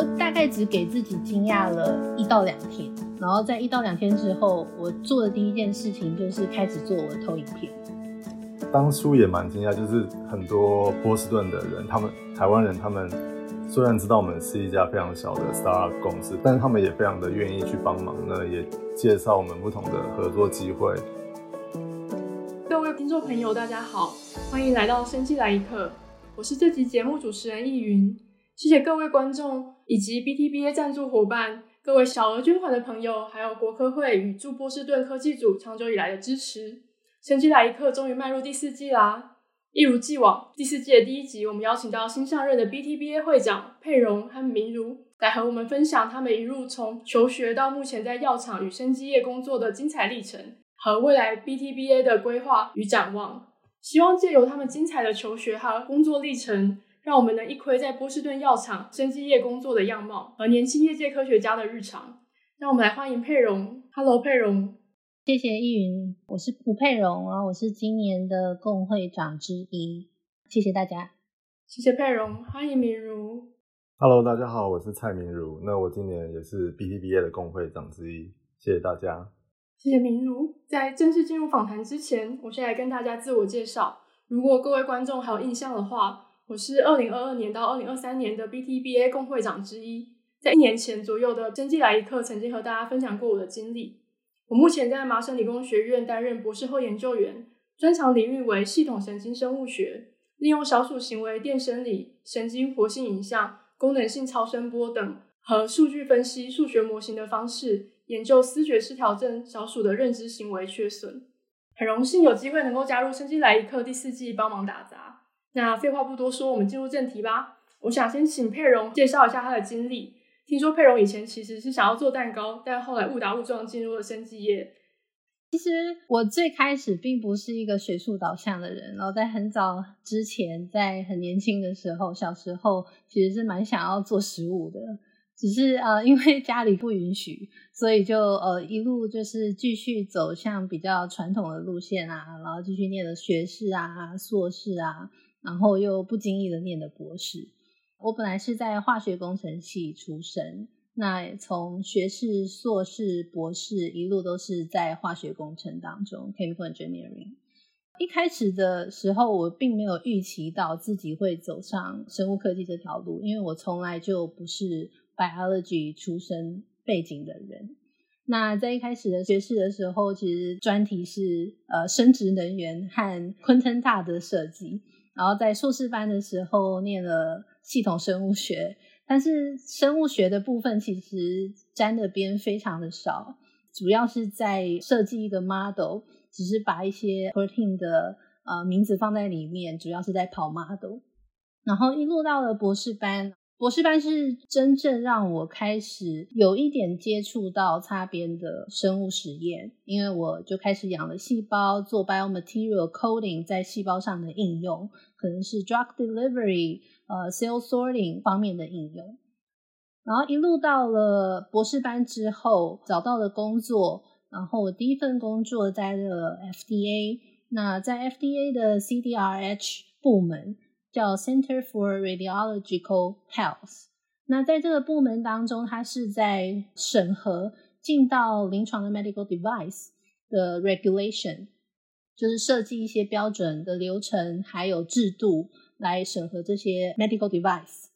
我大概只给自己惊讶了一到两天，然后在一到两天之后，我做的第一件事情就是开始做我的投影片。当初也蛮惊讶，就是很多波士顿的人，他们台湾人，他们虽然知道我们是一家非常小的 startup 公司，但是他们也非常的愿意去帮忙呢，也介绍我们不同的合作机会。各位听众朋友，大家好，欢迎来到生机来一刻，我是这集节目主持人易云。谢谢各位观众以及 BTBA 赞助伙伴、各位小额捐款的朋友，还有国科会与驻波士顿科技组长久以来的支持。生机来一刻终于迈入第四季啦！一如既往，第四季的第一集，我们邀请到新上任的 BTBA 会长佩蓉和明如，来和我们分享他们一路从求学到目前在药厂与生技业工作的精彩历程，和未来 BTBA 的规划与展望。希望借由他们精彩的求学和工作历程，让我们能一窥在波士顿药厂生技业工作的样貌和年轻业界科学家的日常。让我们来欢迎佩蓉。Hello，佩蓉。谢谢易云，我是吴佩蓉，然后我是今年的共会长之一。谢谢大家。谢谢佩蓉，欢迎明如。Hello，大家好，我是蔡明如。那我今年也是 BTBA 的共会长之一。谢谢大家。谢谢明如。在正式进入访谈之前，我先来跟大家自我介绍。如果各位观众还有印象的话，我是二零二二年到二零二三年的 BTBA 共会长之一，在一年前左右的生计来一课，曾经和大家分享过我的经历。我目前在麻省理工学院担任博士后研究员，专长领域为系统神经生物学，利用小鼠行为电生理、神经活性影像、功能性超声波等和数据分析、数学模型的方式，研究思觉失调症小鼠的认知行为缺损。很荣幸有机会能够加入生机来一课第四季，帮忙打杂。那废话不多说，我们进入正题吧。我想先请佩蓉介绍一下她的经历。听说佩蓉以前其实是想要做蛋糕，但后来误打误撞进入了生技业。其实我最开始并不是一个学术导向的人，然后在很早之前，在很年轻的时候，小时候其实是蛮想要做食物的，只是呃因为家里不允许，所以就呃一路就是继续走向比较传统的路线啊，然后继续念了学士啊、硕士啊。然后又不经意的念的博士。我本来是在化学工程系出身，那从学士、硕士、博士一路都是在化学工程当中 （chemical engineering）。一开始的时候，我并没有预期到自己会走上生物科技这条路，因为我从来就不是 biology 出身背景的人。那在一开始的学士的时候，其实专题是呃生殖能源和昆腾大的设计。然后在硕士班的时候念了系统生物学，但是生物学的部分其实沾的边非常的少，主要是在设计一个 model，只是把一些 protein 的呃名字放在里面，主要是在跑 model。然后一路到了博士班。博士班是真正让我开始有一点接触到擦边的生物实验，因为我就开始养了细胞，做 biomaterial coding 在细胞上的应用，可能是 drug delivery、呃 cell sorting 方面的应用。然后一路到了博士班之后，找到了工作，然后我第一份工作在了 FDA，那在 FDA 的 CDRH 部门。叫 Center for Radiological Health。那在这个部门当中，它是在审核进到临床的 medical device 的 regulation，就是设计一些标准的流程还有制度来审核这些 medical device。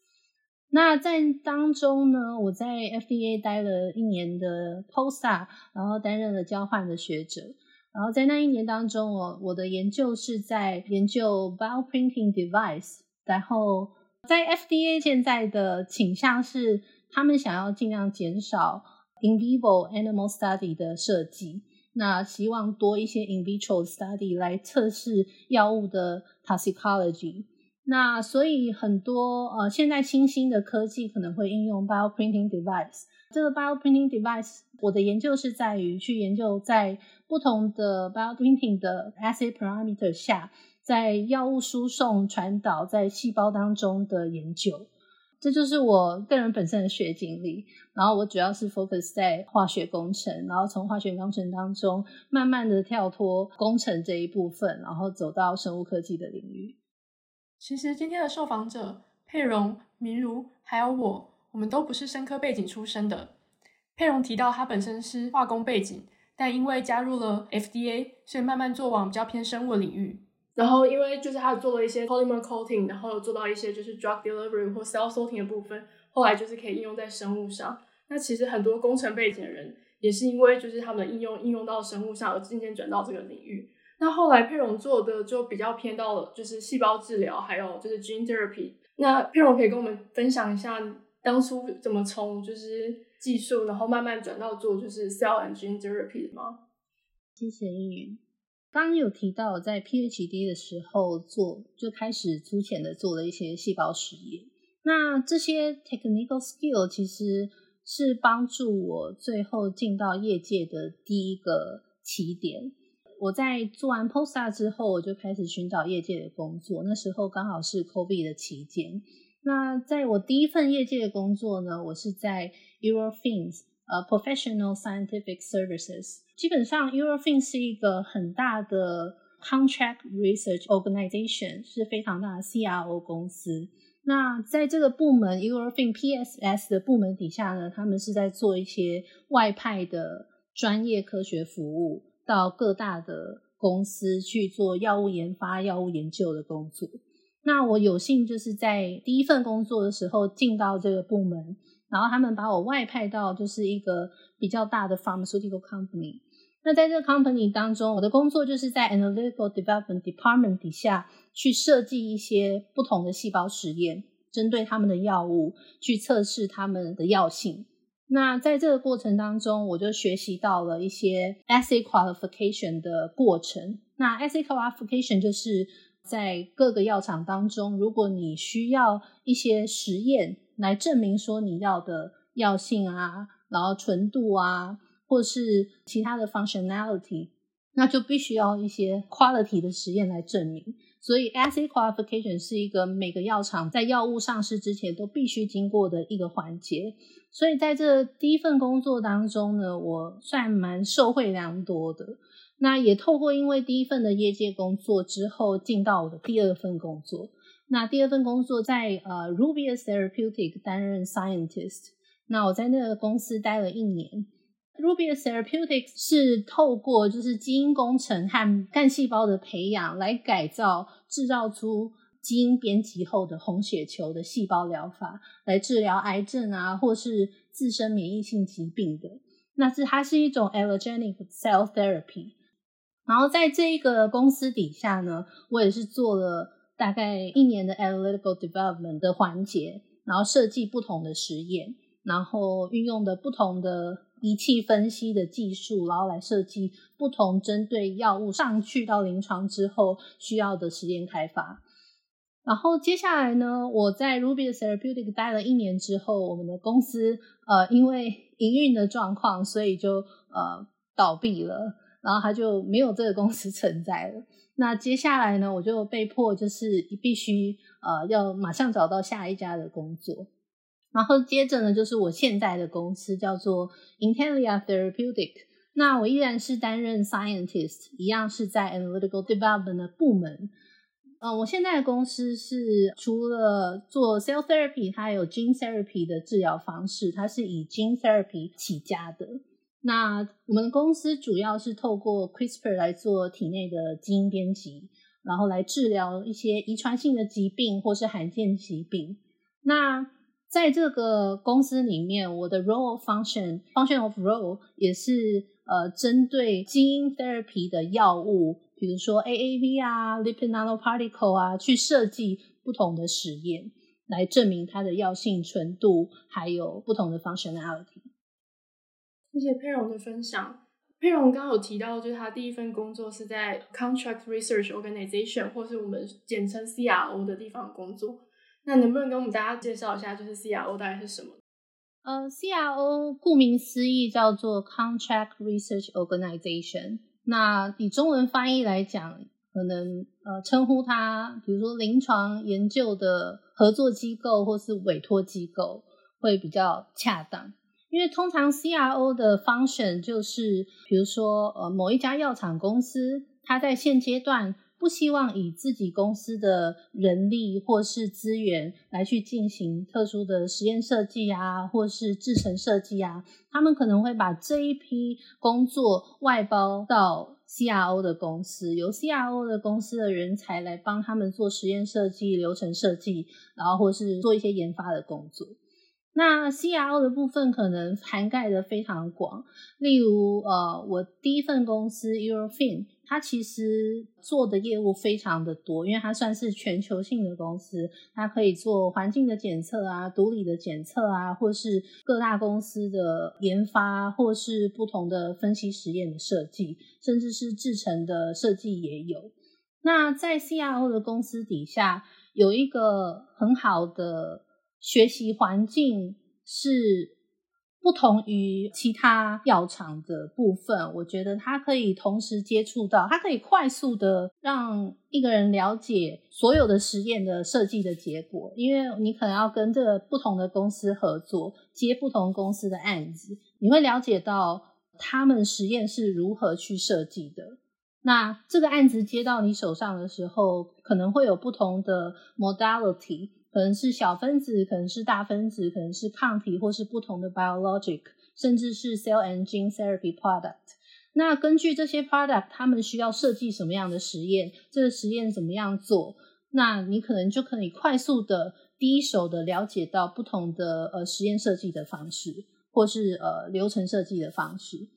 那在当中呢，我在 FDA 待了一年的 p o s t a 然后担任了交换的学者。然后在那一年当中，我我的研究是在研究 bioprinting device。然后在 FDA 现在的倾向是，他们想要尽量减少 in vivo animal study 的设计，那希望多一些 in vitro study 来测试药物的 toxicology。那所以很多呃现在新兴的科技可能会应用 bioprinting device。这个 bioprinting device，我的研究是在于去研究在不同的 bioprinting 的 assay parameter 下，在药物输送传导在细胞当中的研究。这就是我个人本身的学经历。然后我主要是 focus 在化学工程，然后从化学工程当中慢慢的跳脱工程这一部分，然后走到生物科技的领域。其实今天的受访者佩蓉、明如还有我。我们都不是生科背景出身的。佩蓉提到他本身是化工背景，但因为加入了 FDA，所以慢慢做往比较偏生物领域。然后因为就是他做了一些 polymer coating，然后做到一些就是 drug delivery 或 cell sorting 的部分，后来就是可以应用在生物上。那其实很多工程背景的人，也是因为就是他们的应用应用到生物上，而渐渐转到这个领域。那后来佩蓉做的就比较偏到了就是细胞治疗，还有就是 gene therapy。那佩蓉可以跟我们分享一下当初怎么从就是技术，然后慢慢转到做就是 cell and gene therapy 吗？谢谢英云。刚刚有提到，在 PhD 的时候做就开始粗浅的做了一些细胞实验。那这些 technical skill 其实是帮助我最后进到业界的第一个起点。我在做完 postdoc 之后，我就开始寻找业界的工作。那时候刚好是 COVID 的期间。那在我第一份业界的工作呢，我是在 Eurofins 呃，Professional Scientific Services，基本上 Eurofins 是一个很大的 Contract Research Organization，是非常大的 CRO 公司。那在这个部门 Eurofins PSS 的部门底下呢，他们是在做一些外派的专业科学服务，到各大的公司去做药物研发、药物研究的工作。那我有幸就是在第一份工作的时候进到这个部门。然后他们把我外派到就是一个比较大的 pharmaceutical company。那在这个 company 当中，我的工作就是在 analytical development department 底下去设计一些不同的细胞实验，针对他们的药物去测试他们的药性。那在这个过程当中，我就学习到了一些 assay qualification 的过程。那 assay qualification 就是在各个药厂当中，如果你需要一些实验。来证明说你要的药性啊，然后纯度啊，或是其他的 functionality，那就必须要一些 quality 的实验来证明。所以 assay qualification 是一个每个药厂在药物上市之前都必须经过的一个环节。所以在这第一份工作当中呢，我算蛮受惠良多的。那也透过因为第一份的业界工作之后，进到我的第二份工作。那第二份工作在呃 Rubius Therapeutic 担任 scientist，那我在那个公司待了一年。Rubius Therapeutics 是透过就是基因工程和干细胞的培养来改造制造出基因编辑后的红血球的细胞疗法，来治疗癌症啊或是自身免疫性疾病的。那是它是一种 allogenic cell therapy。然后在这一个公司底下呢，我也是做了。大概一年的 analytical development 的环节，然后设计不同的实验，然后运用的不同的仪器分析的技术，然后来设计不同针对药物上去到临床之后需要的实验开发。然后接下来呢，我在 Rubius Therapeutic 待了一年之后，我们的公司呃因为营运的状况，所以就呃倒闭了，然后他就没有这个公司存在了。那接下来呢，我就被迫就是必须呃要马上找到下一家的工作，然后接着呢就是我现在的公司叫做 Intellia Therapeutic，那我依然是担任 scientist，一样是在 analytical development 的部门。呃，我现在的公司是除了做 cell therapy，它有 gene therapy 的治疗方式，它是以 gene therapy 起家的。那我们公司主要是透过 CRISPR 来做体内的基因编辑，然后来治疗一些遗传性的疾病或是罕见疾病。那在这个公司里面，我的 role of function function of role 也是呃针对基因 therapy 的药物，比如说 AAV 啊、lipid nanoparticle 啊，去设计不同的实验，来证明它的药性、纯度，还有不同的 functionality。谢谢佩蓉的分享。佩蓉刚刚有提到，就是他第一份工作是在 Contract Research Organization，或是我们简称 CRO 的地方工作。那能不能跟我们大家介绍一下，就是 CRO 大概是什么？呃，CRO 顾名思义叫做 Contract Research Organization。那以中文翻译来讲，可能呃称呼它，比如说临床研究的合作机构或是委托机构，会比较恰当。因为通常 CRO 的 function 就是，比如说，呃，某一家药厂公司，它在现阶段不希望以自己公司的人力或是资源来去进行特殊的实验设计啊，或是制程设计啊，他们可能会把这一批工作外包到 CRO 的公司，由 CRO 的公司的人才来帮他们做实验设计、流程设计，然后或是做一些研发的工作。那 CRO 的部分可能涵盖的非常广，例如呃，我第一份公司 Eurofin，它其实做的业务非常的多，因为它算是全球性的公司，它可以做环境的检测啊、毒理的检测啊，或是各大公司的研发，或是不同的分析实验的设计，甚至是制成的设计也有。那在 CRO 的公司底下，有一个很好的。学习环境是不同于其他药厂的部分，我觉得它可以同时接触到，它可以快速的让一个人了解所有的实验的设计的结果，因为你可能要跟这个不同的公司合作，接不同公司的案子，你会了解到他们实验是如何去设计的。那这个案子接到你手上的时候，可能会有不同的 modality。可能是小分子，可能是大分子，可能是抗体，或是不同的 biologic，甚至是 cell and gene therapy product。那根据这些 product，他们需要设计什么样的实验？这个实验怎么样做？那你可能就可以快速的、第一手的了解到不同的呃实验设计的方式，或是呃流程设计的方式。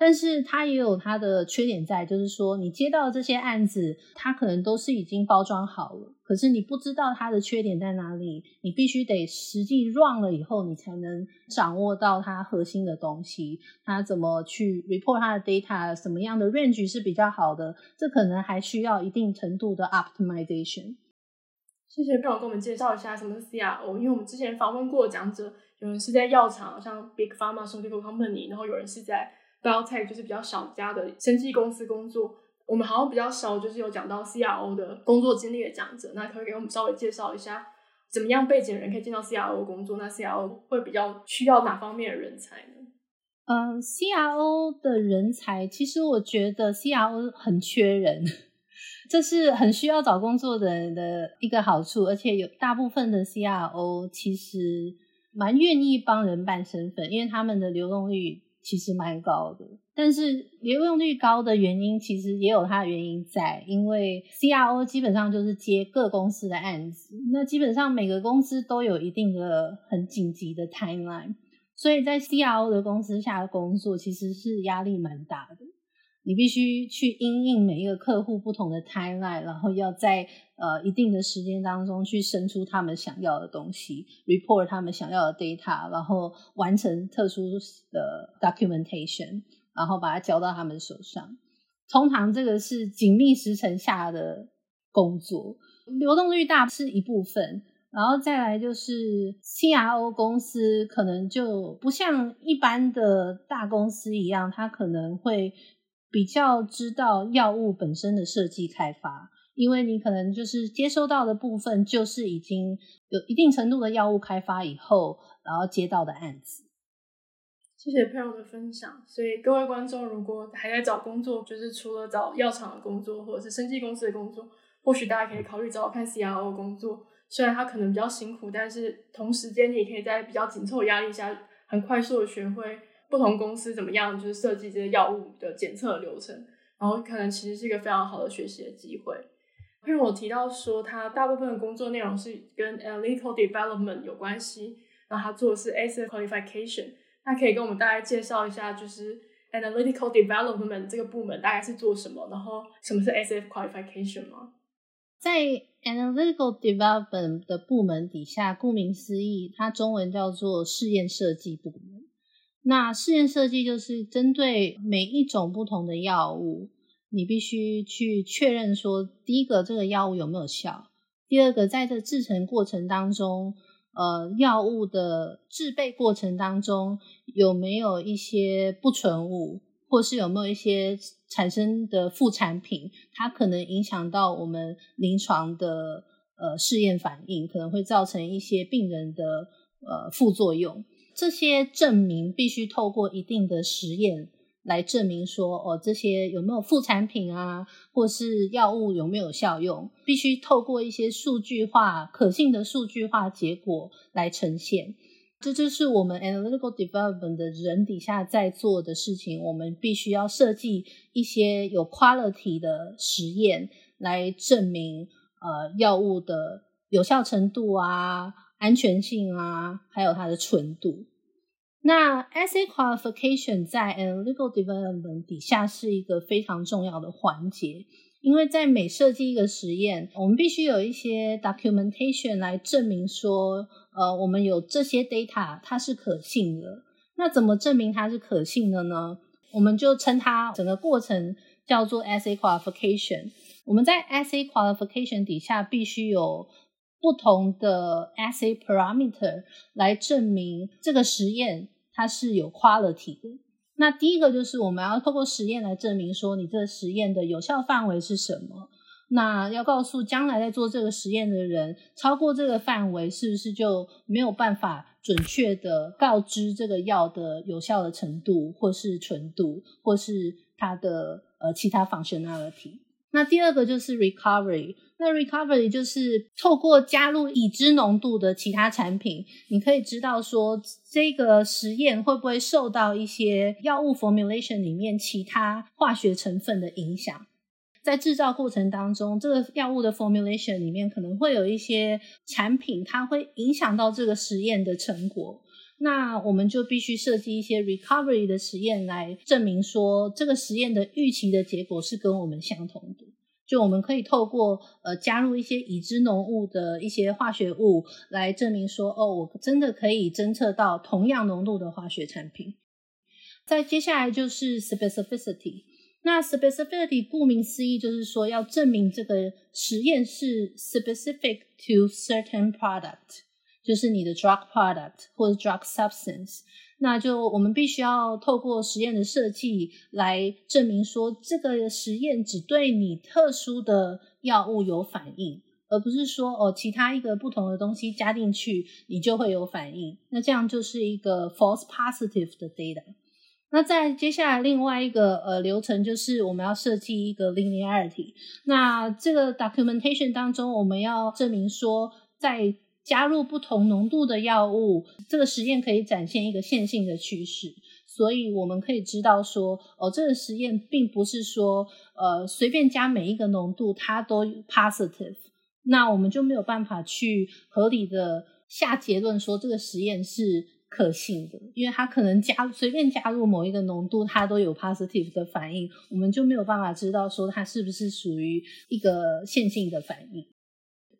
但是它也有它的缺点在，就是说你接到这些案子，它可能都是已经包装好了，可是你不知道它的缺点在哪里，你必须得实际 run 了以后，你才能掌握到它核心的东西，它怎么去 report 它的 data，什么样的 range 是比较好的，这可能还需要一定程度的 optimization。谢谢 Bill 给我们介绍一下什么是 CRO，因为我们之前访问过讲者，有人是在药厂，像 Big Pharmaceutical Company，然后有人是在比较菜就是比较小家的生技公司工作，我们好像比较少，就是有讲到 CRO 的工作经历的讲者，那可以给我们稍微介绍一下，怎么样背景的人可以进到 CRO 工作？那 CRO 会比较需要哪方面的人才呢？嗯、，CRO 的人才，其实我觉得 CRO 很缺人，这是很需要找工作的人的一个好处，而且有大部分的 CRO 其实蛮愿意帮人办身份，因为他们的流动率。其实蛮高的，但是流用率高的原因其实也有它的原因在，因为 CRO 基本上就是接各公司的案子，那基本上每个公司都有一定的很紧急的 timeline，所以在 CRO 的公司下的工作其实是压力蛮大的。你必须去因应每一个客户不同的 timeline，然后要在呃一定的时间当中去生出他们想要的东西，report 他们想要的 data，然后完成特殊的 documentation，然后把它交到他们手上。通常这个是紧密时程下的工作，流动率大是一部分，然后再来就是 CRO 公司可能就不像一般的大公司一样，它可能会。比较知道药物本身的设计开发，因为你可能就是接收到的部分就是已经有一定程度的药物开发以后，然后接到的案子。谢谢 Pearl 的分享。所以各位观众，如果还在找工作，就是除了找药厂的工作或者是生技公司的工作，或许大家可以考虑找看 CRO 工作。虽然它可能比较辛苦，但是同时间你也可以在比较紧凑压力下，很快速的学会。不同公司怎么样，就是设计这些药物的检测流程，然后可能其实是一个非常好的学习的机会。因为我提到说，他大部分的工作内容是跟 analytical development 有关系，然后他做的是 asset qualification。那可以跟我们大概介绍一下，就是 analytical development 这个部门大概是做什么，然后什么是 asset qualification 吗？在 analytical development 的部门底下，顾名思义，它中文叫做试验设计部门。那试验设计就是针对每一种不同的药物，你必须去确认说，第一个这个药物有没有效，第二个在这制成过程当中，呃，药物的制备过程当中有没有一些不纯物，或是有没有一些产生的副产品，它可能影响到我们临床的呃试验反应，可能会造成一些病人的呃副作用。这些证明必须透过一定的实验来证明说，哦，这些有没有副产品啊，或是药物有没有效用，必须透过一些数据化、可信的数据化结果来呈现。这就是我们 analytical development 的人底下在做的事情。我们必须要设计一些有 quality 的实验，来证明呃药物的有效程度啊、安全性啊，还有它的纯度。那 assay qualification 在 a legal development 底下是一个非常重要的环节，因为在每设计一个实验，我们必须有一些 documentation 来证明说，呃，我们有这些 data 它是可信的。那怎么证明它是可信的呢？我们就称它整个过程叫做 assay qualification。我们在 assay qualification 底下必须有。不同的 assay parameter 来证明这个实验它是有 quality 的。那第一个就是我们要透过实验来证明说你这个实验的有效范围是什么。那要告诉将来在做这个实验的人，超过这个范围是不是就没有办法准确的告知这个药的有效的程度，或是纯度，或是它的呃其他 functionality。那第二个就是 recovery。那 recovery 就是透过加入已知浓度的其他产品，你可以知道说这个实验会不会受到一些药物 formulation 里面其他化学成分的影响。在制造过程当中，这个药物的 formulation 里面可能会有一些产品，它会影响到这个实验的成果。那我们就必须设计一些 recovery 的实验来证明说，这个实验的预期的结果是跟我们相同的。就我们可以透过呃加入一些已知浓物的一些化学物来证明说，哦，我真的可以侦测到同样浓度的化学产品。再接下来就是 specificity。那 specificity 顾名思义就是说要证明这个实验是 specific to certain product。就是你的 drug product 或者 drug substance，那就我们必须要透过实验的设计来证明说，这个实验只对你特殊的药物有反应，而不是说哦，其他一个不同的东西加进去你就会有反应。那这样就是一个 false positive 的 data。那在接下来另外一个呃流程就是我们要设计一个 linearity。那这个 documentation 当中，我们要证明说在加入不同浓度的药物，这个实验可以展现一个线性的趋势，所以我们可以知道说，哦，这个实验并不是说，呃，随便加每一个浓度它都 positive，那我们就没有办法去合理的下结论说这个实验是可信的，因为它可能加随便加入某一个浓度它都有 positive 的反应，我们就没有办法知道说它是不是属于一个线性的反应。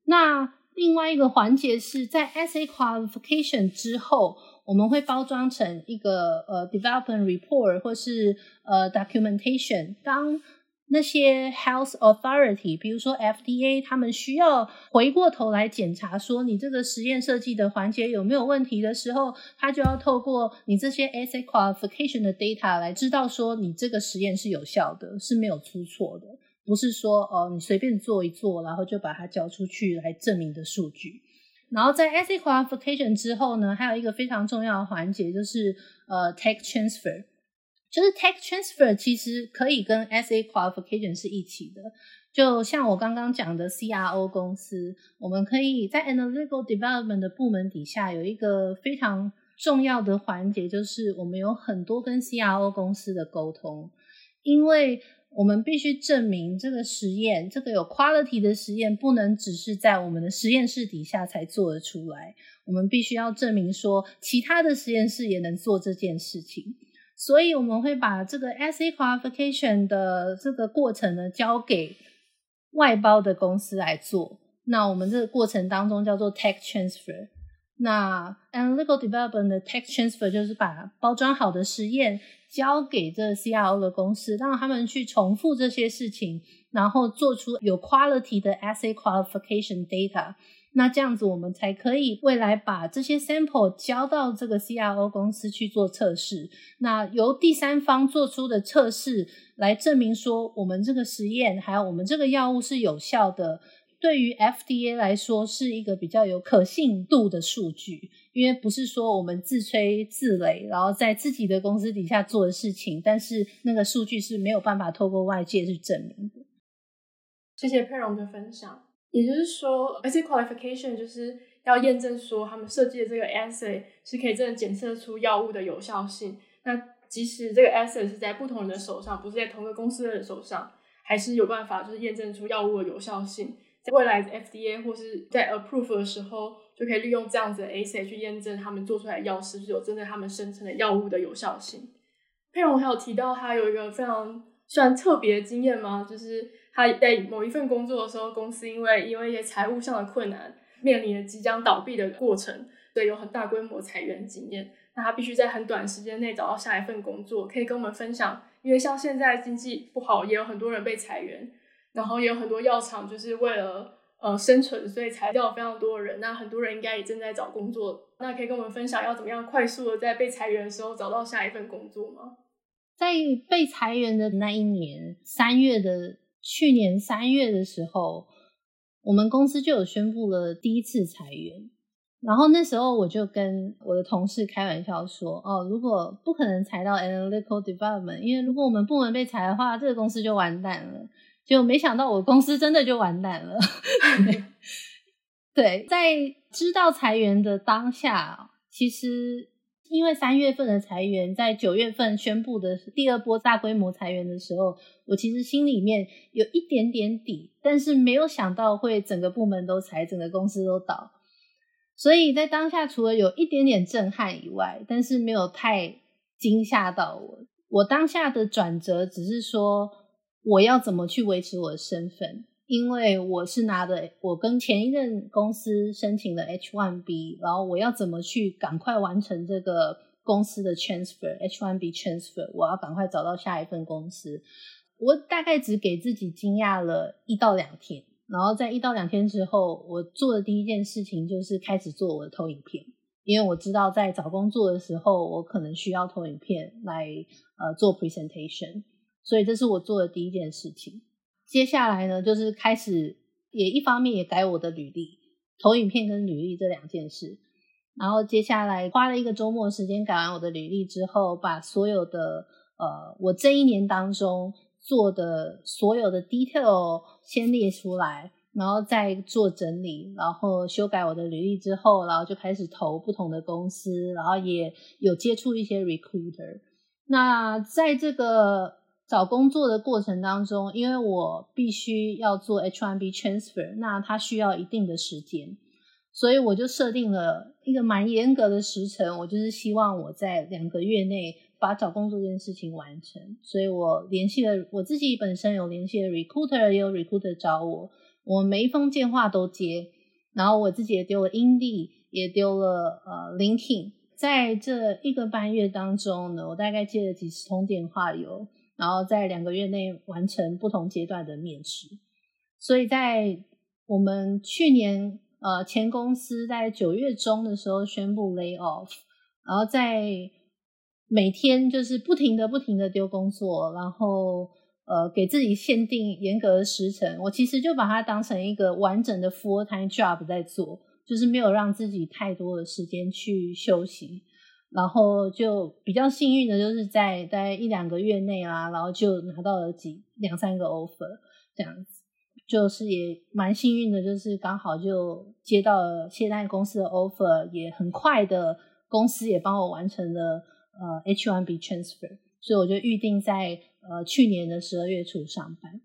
那另外一个环节是在 assay qualification 之后，我们会包装成一个呃 development report 或是呃 documentation。当那些 health authority，比如说 FDA，他们需要回过头来检查说你这个实验设计的环节有没有问题的时候，他就要透过你这些 assay qualification 的 data 来知道说你这个实验是有效的，是没有出错的。不是说哦，你随便做一做，然后就把它交出去来证明的数据。然后在 SA qualification 之后呢，还有一个非常重要的环节，就是呃 tech transfer。就是 tech transfer 其实可以跟 SA qualification 是一起的。就像我刚刚讲的 CRO 公司，我们可以在 analytical development 的部门底下有一个非常重要的环节，就是我们有很多跟 CRO 公司的沟通，因为我们必须证明这个实验，这个有 quality 的实验，不能只是在我们的实验室底下才做得出来。我们必须要证明说，其他的实验室也能做这件事情。所以我们会把这个 s a qualification 的这个过程呢，交给外包的公司来做。那我们这个过程当中叫做 tech transfer。那 analytical development 的 tech transfer 就是把包装好的实验。交给这 CRO 的公司，让他们去重复这些事情，然后做出有 quality 的 assay qualification data。那这样子，我们才可以未来把这些 sample 交到这个 CRO 公司去做测试。那由第三方做出的测试来证明说，我们这个实验还有我们这个药物是有效的。对于 FDA 来说，是一个比较有可信度的数据。因为不是说我们自吹自擂，然后在自己的公司底下做的事情，但是那个数据是没有办法透过外界去证明的。谢谢佩蓉的分享。也就是说而且 qualification 就是要验证说他们设计的这个 assay 是可以真的检测出药物的有效性。那即使这个 assay 是在不同人的手上，不是在同个公司的人手上，还是有办法就是验证出药物的有效性。在未来 FDA 或是在 approve 的时候，就可以利用这样子的 A C 去验证他们做出来的药是不是有真的他们生成的药物的有效性。佩蓉还有提到他有一个非常算特别的经验吗？就是他在某一份工作的时候，公司因为因为一些财务上的困难，面临了即将倒闭的过程，所以，有很大规模裁员经验。那他必须在很短时间内找到下一份工作，可以跟我们分享。因为像现在经济不好，也有很多人被裁员。然后也有很多药厂就是为了呃生存，所以裁掉非常多人。那很多人应该也正在找工作。那可以跟我们分享要怎么样快速的在被裁员的时候找到下一份工作吗？在被裁员的那一年三月的去年三月的时候，我们公司就有宣布了第一次裁员。然后那时候我就跟我的同事开玩笑说：“哦，如果不可能裁到 Analytical Development，因为如果我们部门被裁的话，这个公司就完蛋了。”就没想到我公司真的就完蛋了。对，在知道裁员的当下，其实因为三月份的裁员，在九月份宣布的第二波大规模裁员的时候，我其实心里面有一点点底，但是没有想到会整个部门都裁，整个公司都倒。所以在当下，除了有一点点震撼以外，但是没有太惊吓到我。我当下的转折只是说。我要怎么去维持我的身份？因为我是拿的，我跟前一任公司申请了 H1B，然后我要怎么去赶快完成这个公司的 transfer，H1B transfer，我要赶快找到下一份公司。我大概只给自己惊讶了一到两天，然后在一到两天之后，我做的第一件事情就是开始做我的投影片，因为我知道在找工作的时候，我可能需要投影片来呃做 presentation。所以这是我做的第一件事情。接下来呢，就是开始也一方面也改我的履历，投影片跟履历这两件事。然后接下来花了一个周末时间改完我的履历之后，把所有的呃我这一年当中做的所有的 detail 先列出来，然后再做整理，然后修改我的履历之后，然后就开始投不同的公司，然后也有接触一些 recruiter。那在这个找工作的过程当中，因为我必须要做 H1B transfer，那它需要一定的时间，所以我就设定了一个蛮严格的时程。我就是希望我在两个月内把找工作这件事情完成，所以我联系了我自己本身有联系的 recruiter，也有 recruiter 找我，我每一封电话都接，然后我自己也丢了 Indeed，也丢了呃 LinkedIn，在这一个半月当中呢，我大概接了几十通电话有。然后在两个月内完成不同阶段的面试，所以在我们去年呃前公司在九月中的时候宣布 lay off，然后在每天就是不停的不停的丢工作，然后呃给自己限定严格的时程，我其实就把它当成一个完整的 full time job 在做，就是没有让自己太多的时间去休息。然后就比较幸运的，就是在大概一两个月内啦，然后就拿到了几两三个 offer 这样子，就是也蛮幸运的，就是刚好就接到了现在公司的 offer，也很快的公司也帮我完成了呃 H1B transfer，所以我就预定在呃去年的十二月初上班。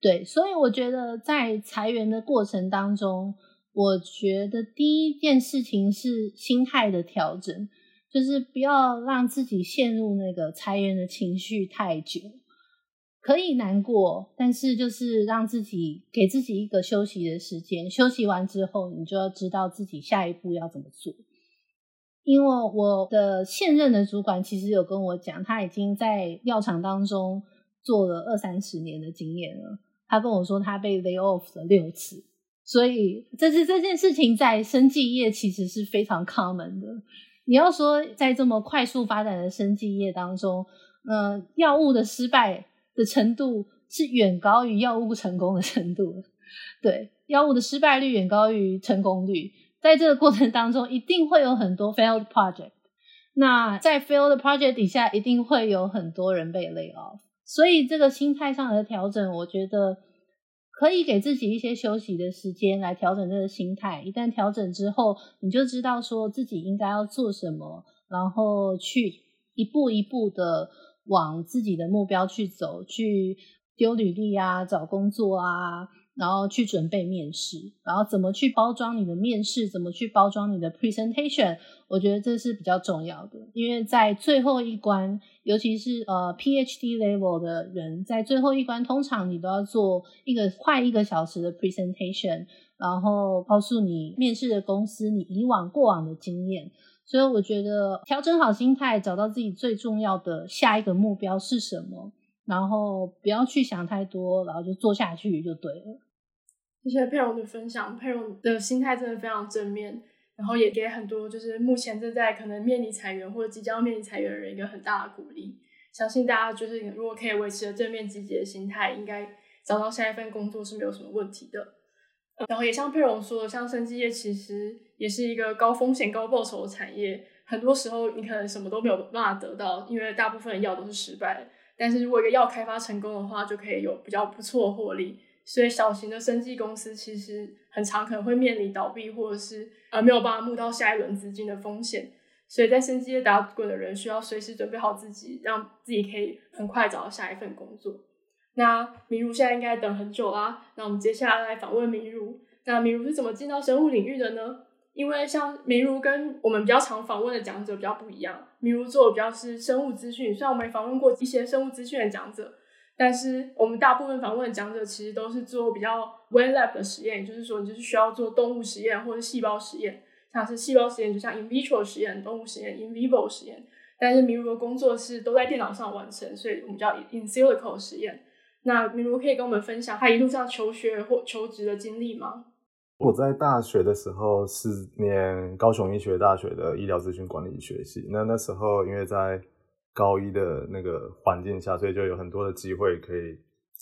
对，所以我觉得在裁员的过程当中，我觉得第一件事情是心态的调整。就是不要让自己陷入那个裁员的情绪太久，可以难过，但是就是让自己给自己一个休息的时间。休息完之后，你就要知道自己下一步要怎么做。因为我的现任的主管其实有跟我讲，他已经在药厂当中做了二三十年的经验了。他跟我说，他被 lay off 了六次，所以这是这件事情在生技业其实是非常 common 的。你要说在这么快速发展的生技业当中，呃，药物的失败的程度是远高于药物成功的程度。对，药物的失败率远高于成功率，在这个过程当中，一定会有很多 failed project。那在 failed project 底下，一定会有很多人被 lay off。所以这个心态上的调整，我觉得可以给自己一些休息的时间来调整这个心态。一旦调整之后，你就知道说自己应该要做什么，然后去一步一步的往自己的目标去走，去丢履历啊，找工作啊。然后去准备面试，然后怎么去包装你的面试，怎么去包装你的 presentation，我觉得这是比较重要的。因为在最后一关，尤其是呃 PhD level 的人，在最后一关，通常你都要做一个快一个小时的 presentation，然后告诉你面试的公司你以往过往的经验。所以我觉得调整好心态，找到自己最重要的下一个目标是什么，然后不要去想太多，然后就做下去就对了。谢谢佩蓉的分享，佩蓉的心态真的非常正面，然后也给很多就是目前正在可能面临裁员或者即将面临裁员的人一个很大的鼓励。相信大家就是如果可以维持着正面积极的心态，应该找到下一份工作是没有什么问题的。然后也像佩蓉说的，像生技业其实也是一个高风险高报酬的产业，很多时候你可能什么都没有办法得到，因为大部分的药都是失败的。但是如果一个药开发成功的话，就可以有比较不错的获利。所以，小型的生技公司其实很常可能会面临倒闭，或者是呃没有办法募到下一轮资金的风险。所以在生技业打滚的人需要随时准备好自己，让自己可以很快找到下一份工作。那明如现在应该等很久啦，那我们接下来来访问明如。那明如是怎么进到生物领域的呢？因为像明如跟我们比较常访问的讲者比较不一样，明如做的比较是生物资讯，虽然我们访问过一些生物资讯的讲者。但是我们大部分访问的讲者其实都是做比较 wet lab 的实验，就是说你就是需要做动物实验或者细胞实验，像是细胞实验就像 in vitro 实验、动物实验 in vivo 实验。但是明如的工作是都在电脑上完成，所以我们叫 in silico 实验。那明如可以跟我们分享他一路上求学或求职的经历吗？我在大学的时候是念高雄医学大学的医疗资讯管理学系，那那时候因为在高一的那个环境下，所以就有很多的机会可以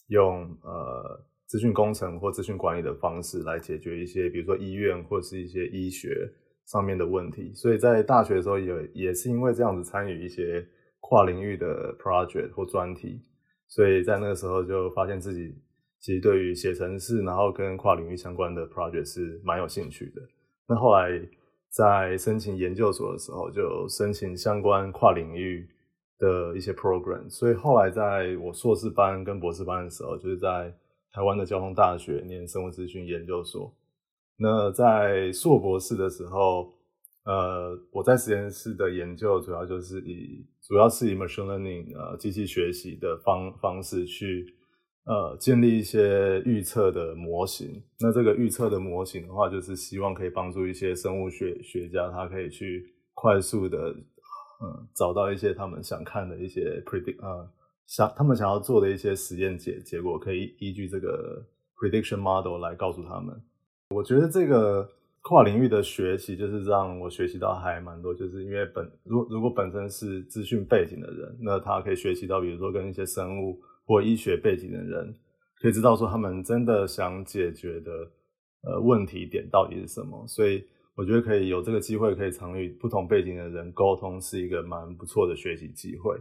用呃资讯工程或资讯管理的方式来解决一些，比如说医院或是一些医学上面的问题。所以在大学的时候也也是因为这样子参与一些跨领域的 project 或专题，所以在那个时候就发现自己其实对于写程式，然后跟跨领域相关的 project 是蛮有兴趣的。那后来在申请研究所的时候，就申请相关跨领域。的一些 program，所以后来在我硕士班跟博士班的时候，就是在台湾的交通大学念生物资讯研究所。那在硕博士的时候，呃，我在实验室的研究主要就是以主要是以 machine learning 呃机器学习的方方式去呃建立一些预测的模型。那这个预测的模型的话，就是希望可以帮助一些生物学学家，他可以去快速的。嗯，找到一些他们想看的一些 predict 呃，想他们想要做的一些实验结结果，可以依据这个 prediction model 来告诉他们。我觉得这个跨领域的学习，就是让我学习到还蛮多。就是因为本如如果本身是资讯背景的人，那他可以学习到，比如说跟一些生物或医学背景的人，可以知道说他们真的想解决的呃问题点到底是什么，所以。我觉得可以有这个机会，可以常与不同背景的人沟通，是一个蛮不错的学习机会。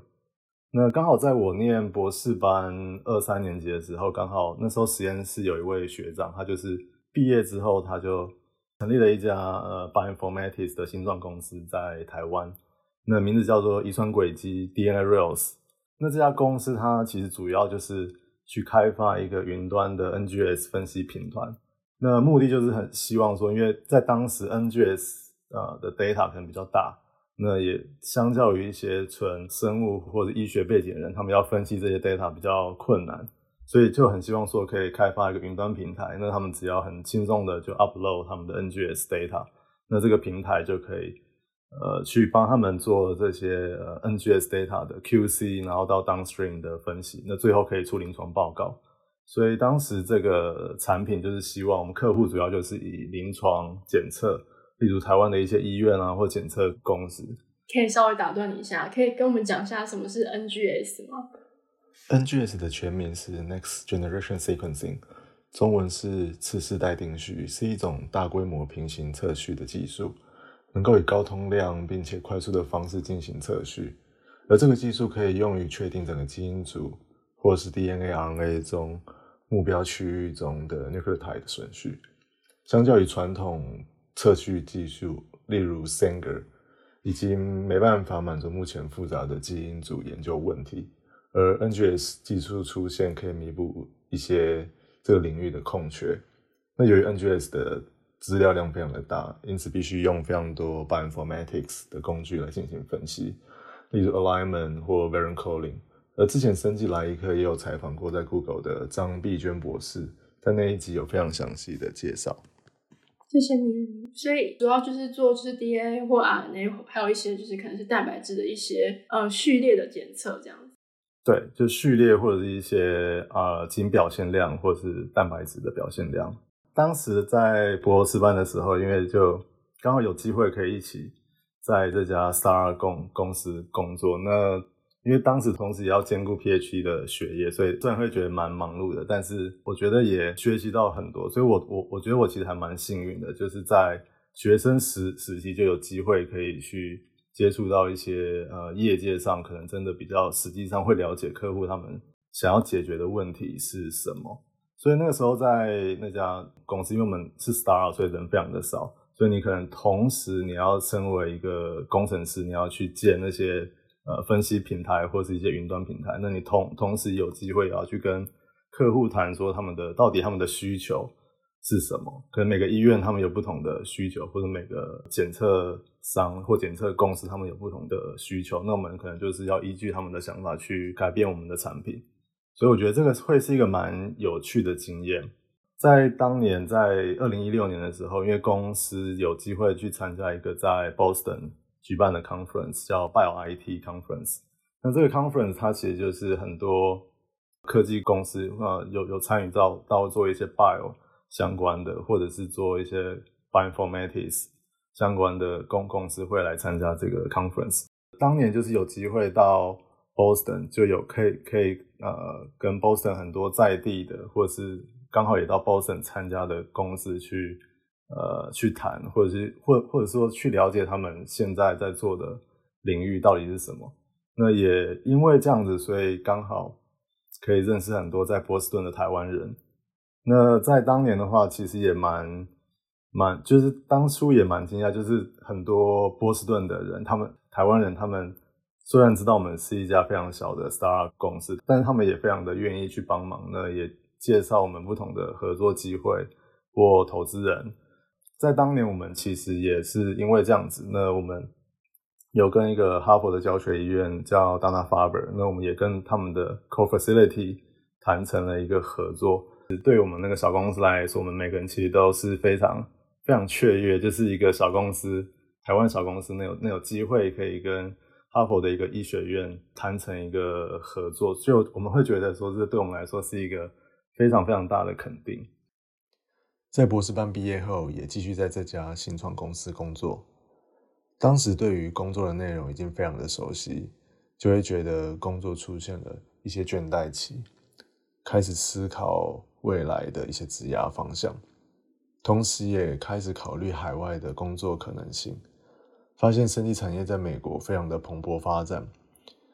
那刚好在我念博士班二三年级的时候，刚好那时候实验室有一位学长，他就是毕业之后，他就成立了一家呃 bioinformatics 的新创公司，在台湾，那名字叫做遗传轨迹 DNA Rails。那这家公司它其实主要就是去开发一个云端的 NGS 分析频团。那目的就是很希望说，因为在当时 NGS 呃的 data 可能比较大，那也相较于一些纯生物或者医学背景的人，他们要分析这些 data 比较困难，所以就很希望说可以开发一个云端平台，那他们只要很轻松的就 upload 他们的 NGS data，那这个平台就可以呃去帮他们做这些呃 NGS data 的 QC，然后到 downstream 的分析，那最后可以出临床报告。所以当时这个产品就是希望我们客户主要就是以临床检测，例如台湾的一些医院啊或检测公司。可以稍微打断你一下，可以跟我们讲一下什么是 NGS 吗？NGS 的全名是 Next Generation Sequencing，中文是次世代定序，是一种大规模平行测序的技术，能够以高通量并且快速的方式进行测序。而这个技术可以用于确定整个基因组或是 DNA、RNA 中目标区域中的 nucleotide 的顺序。相较于传统测序技术，例如 Sanger，已经没办法满足目前复杂的基因组研究问题。而 NGS 技术出现，可以弥补一些。这个领域的空缺，那由于 NGS 的资料量非常的大，因此必须用非常多 bioinformatics 的工具来进行分析，例如 alignment 或 variant calling。而之前生技来一课也有采访过在 Google 的张碧娟博士，在那一集有非常详细的介绍。谢谢你。所以主要就是做就是 DNA 或 RNA，还有一些就是可能是蛋白质的一些呃序列的检测这样子。对，就序列或者是一些呃基因表现量，或者是蛋白质的表现量。当时在博士班的时候，因为就刚好有机会可以一起在这家 Star 公公司工作。那因为当时同时也要兼顾 PhD 的学业，所以虽然会觉得蛮忙碌的，但是我觉得也学习到很多。所以我我我觉得我其实还蛮幸运的，就是在学生时时期就有机会可以去。接触到一些呃业界上可能真的比较实际上会了解客户他们想要解决的问题是什么，所以那个时候在那家公司，因为我们是 star，所以人非常的少，所以你可能同时你要身为一个工程师，你要去建那些呃分析平台或是一些云端平台，那你同同时有机会也要去跟客户谈说他们的到底他们的需求。是什么？可能每个医院他们有不同的需求，或者每个检测商或检测公司他们有不同的需求。那我们可能就是要依据他们的想法去改变我们的产品。所以我觉得这个会是一个蛮有趣的经验。在当年，在二零一六年的时候，因为公司有机会去参加一个在 Boston 举办的 conference，叫 BioIT Conference。那这个 conference 它其实就是很多科技公司啊有有参与到到做一些 bio。相关的，或者是做一些 bioinformatics 相关的公公司会来参加这个 conference。当年就是有机会到 Boston，就有可以可以呃跟 Boston 很多在地的，或者是刚好也到 Boston 参加的公司去呃去谈，或者是或或者说去了解他们现在在做的领域到底是什么。那也因为这样子，所以刚好可以认识很多在波士顿的台湾人。那在当年的话，其实也蛮蛮，就是当初也蛮惊讶，就是很多波士顿的人，他们台湾人，他们虽然知道我们是一家非常小的 star 公司，但是他们也非常的愿意去帮忙，那也介绍我们不同的合作机会或投资人。在当年，我们其实也是因为这样子，那我们有跟一个哈佛的教学医院叫 Dana-Farber，那我们也跟他们的 co-facility 谈成了一个合作。对我们那个小公司来说，我们每个人其实都是非常非常雀跃，就是一个小公司，台湾小公司，那有那有机会可以跟哈佛的一个医学院谈成一个合作，就我们会觉得说，这对我们来说是一个非常非常大的肯定。在博士班毕业后，也继续在这家新创公司工作。当时对于工作的内容已经非常的熟悉，就会觉得工作出现了一些倦怠期，开始思考。未来的一些职涯方向，同时也开始考虑海外的工作可能性。发现生技产业在美国非常的蓬勃发展，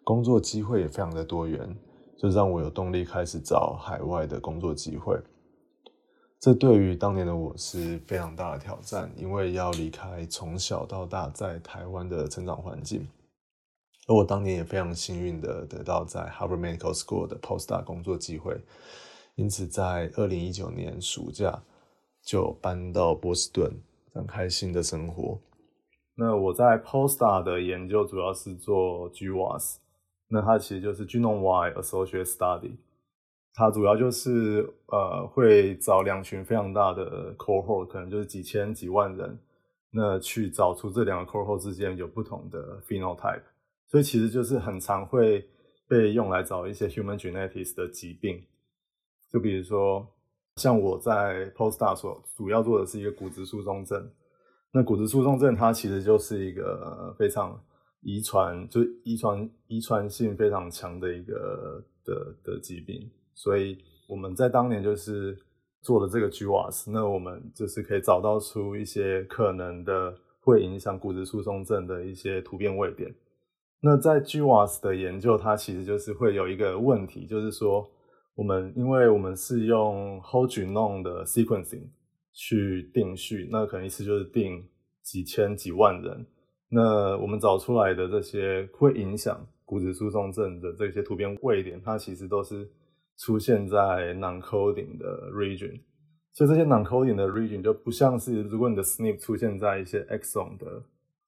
工作机会也非常的多元，就让我有动力开始找海外的工作机会。这对于当年的我是非常大的挑战，因为要离开从小到大在台湾的成长环境。而我当年也非常幸运的得到在 Harvard Medical School 的 Postdoc 工作机会。因此，在二零一九年暑假就搬到波士顿，展开新的生活。那我在 Postdoc 的研究主要是做 GWAS，那它其实就是 Genome-Wide Associate Study，它主要就是呃会找两群非常大的 cohort，可能就是几千几万人，那去找出这两个 cohort 之间有不同的 phenotype，所以其实就是很常会被用来找一些 human genetics 的疾病。就比如说，像我在 Postdoc 所主要做的是一个骨质疏松症。那骨质疏松症它其实就是一个非常遗传，就遗传遗传性非常强的一个的的疾病。所以我们在当年就是做了这个 GWAS，那我们就是可以找到出一些可能的会影响骨质疏松症的一些突变位点。那在 GWAS 的研究，它其实就是会有一个问题，就是说我们因为我们是用 whole genome 的 sequencing 去定序，那可能一次就是定几千几万人，那我们找出来的这些会影响骨质疏松症的这些突变位点，它其实都是。出现在 non-coding 的 region，所以这些 non-coding 的 region 就不像是如果你的 SNP 出现在一些 exon 的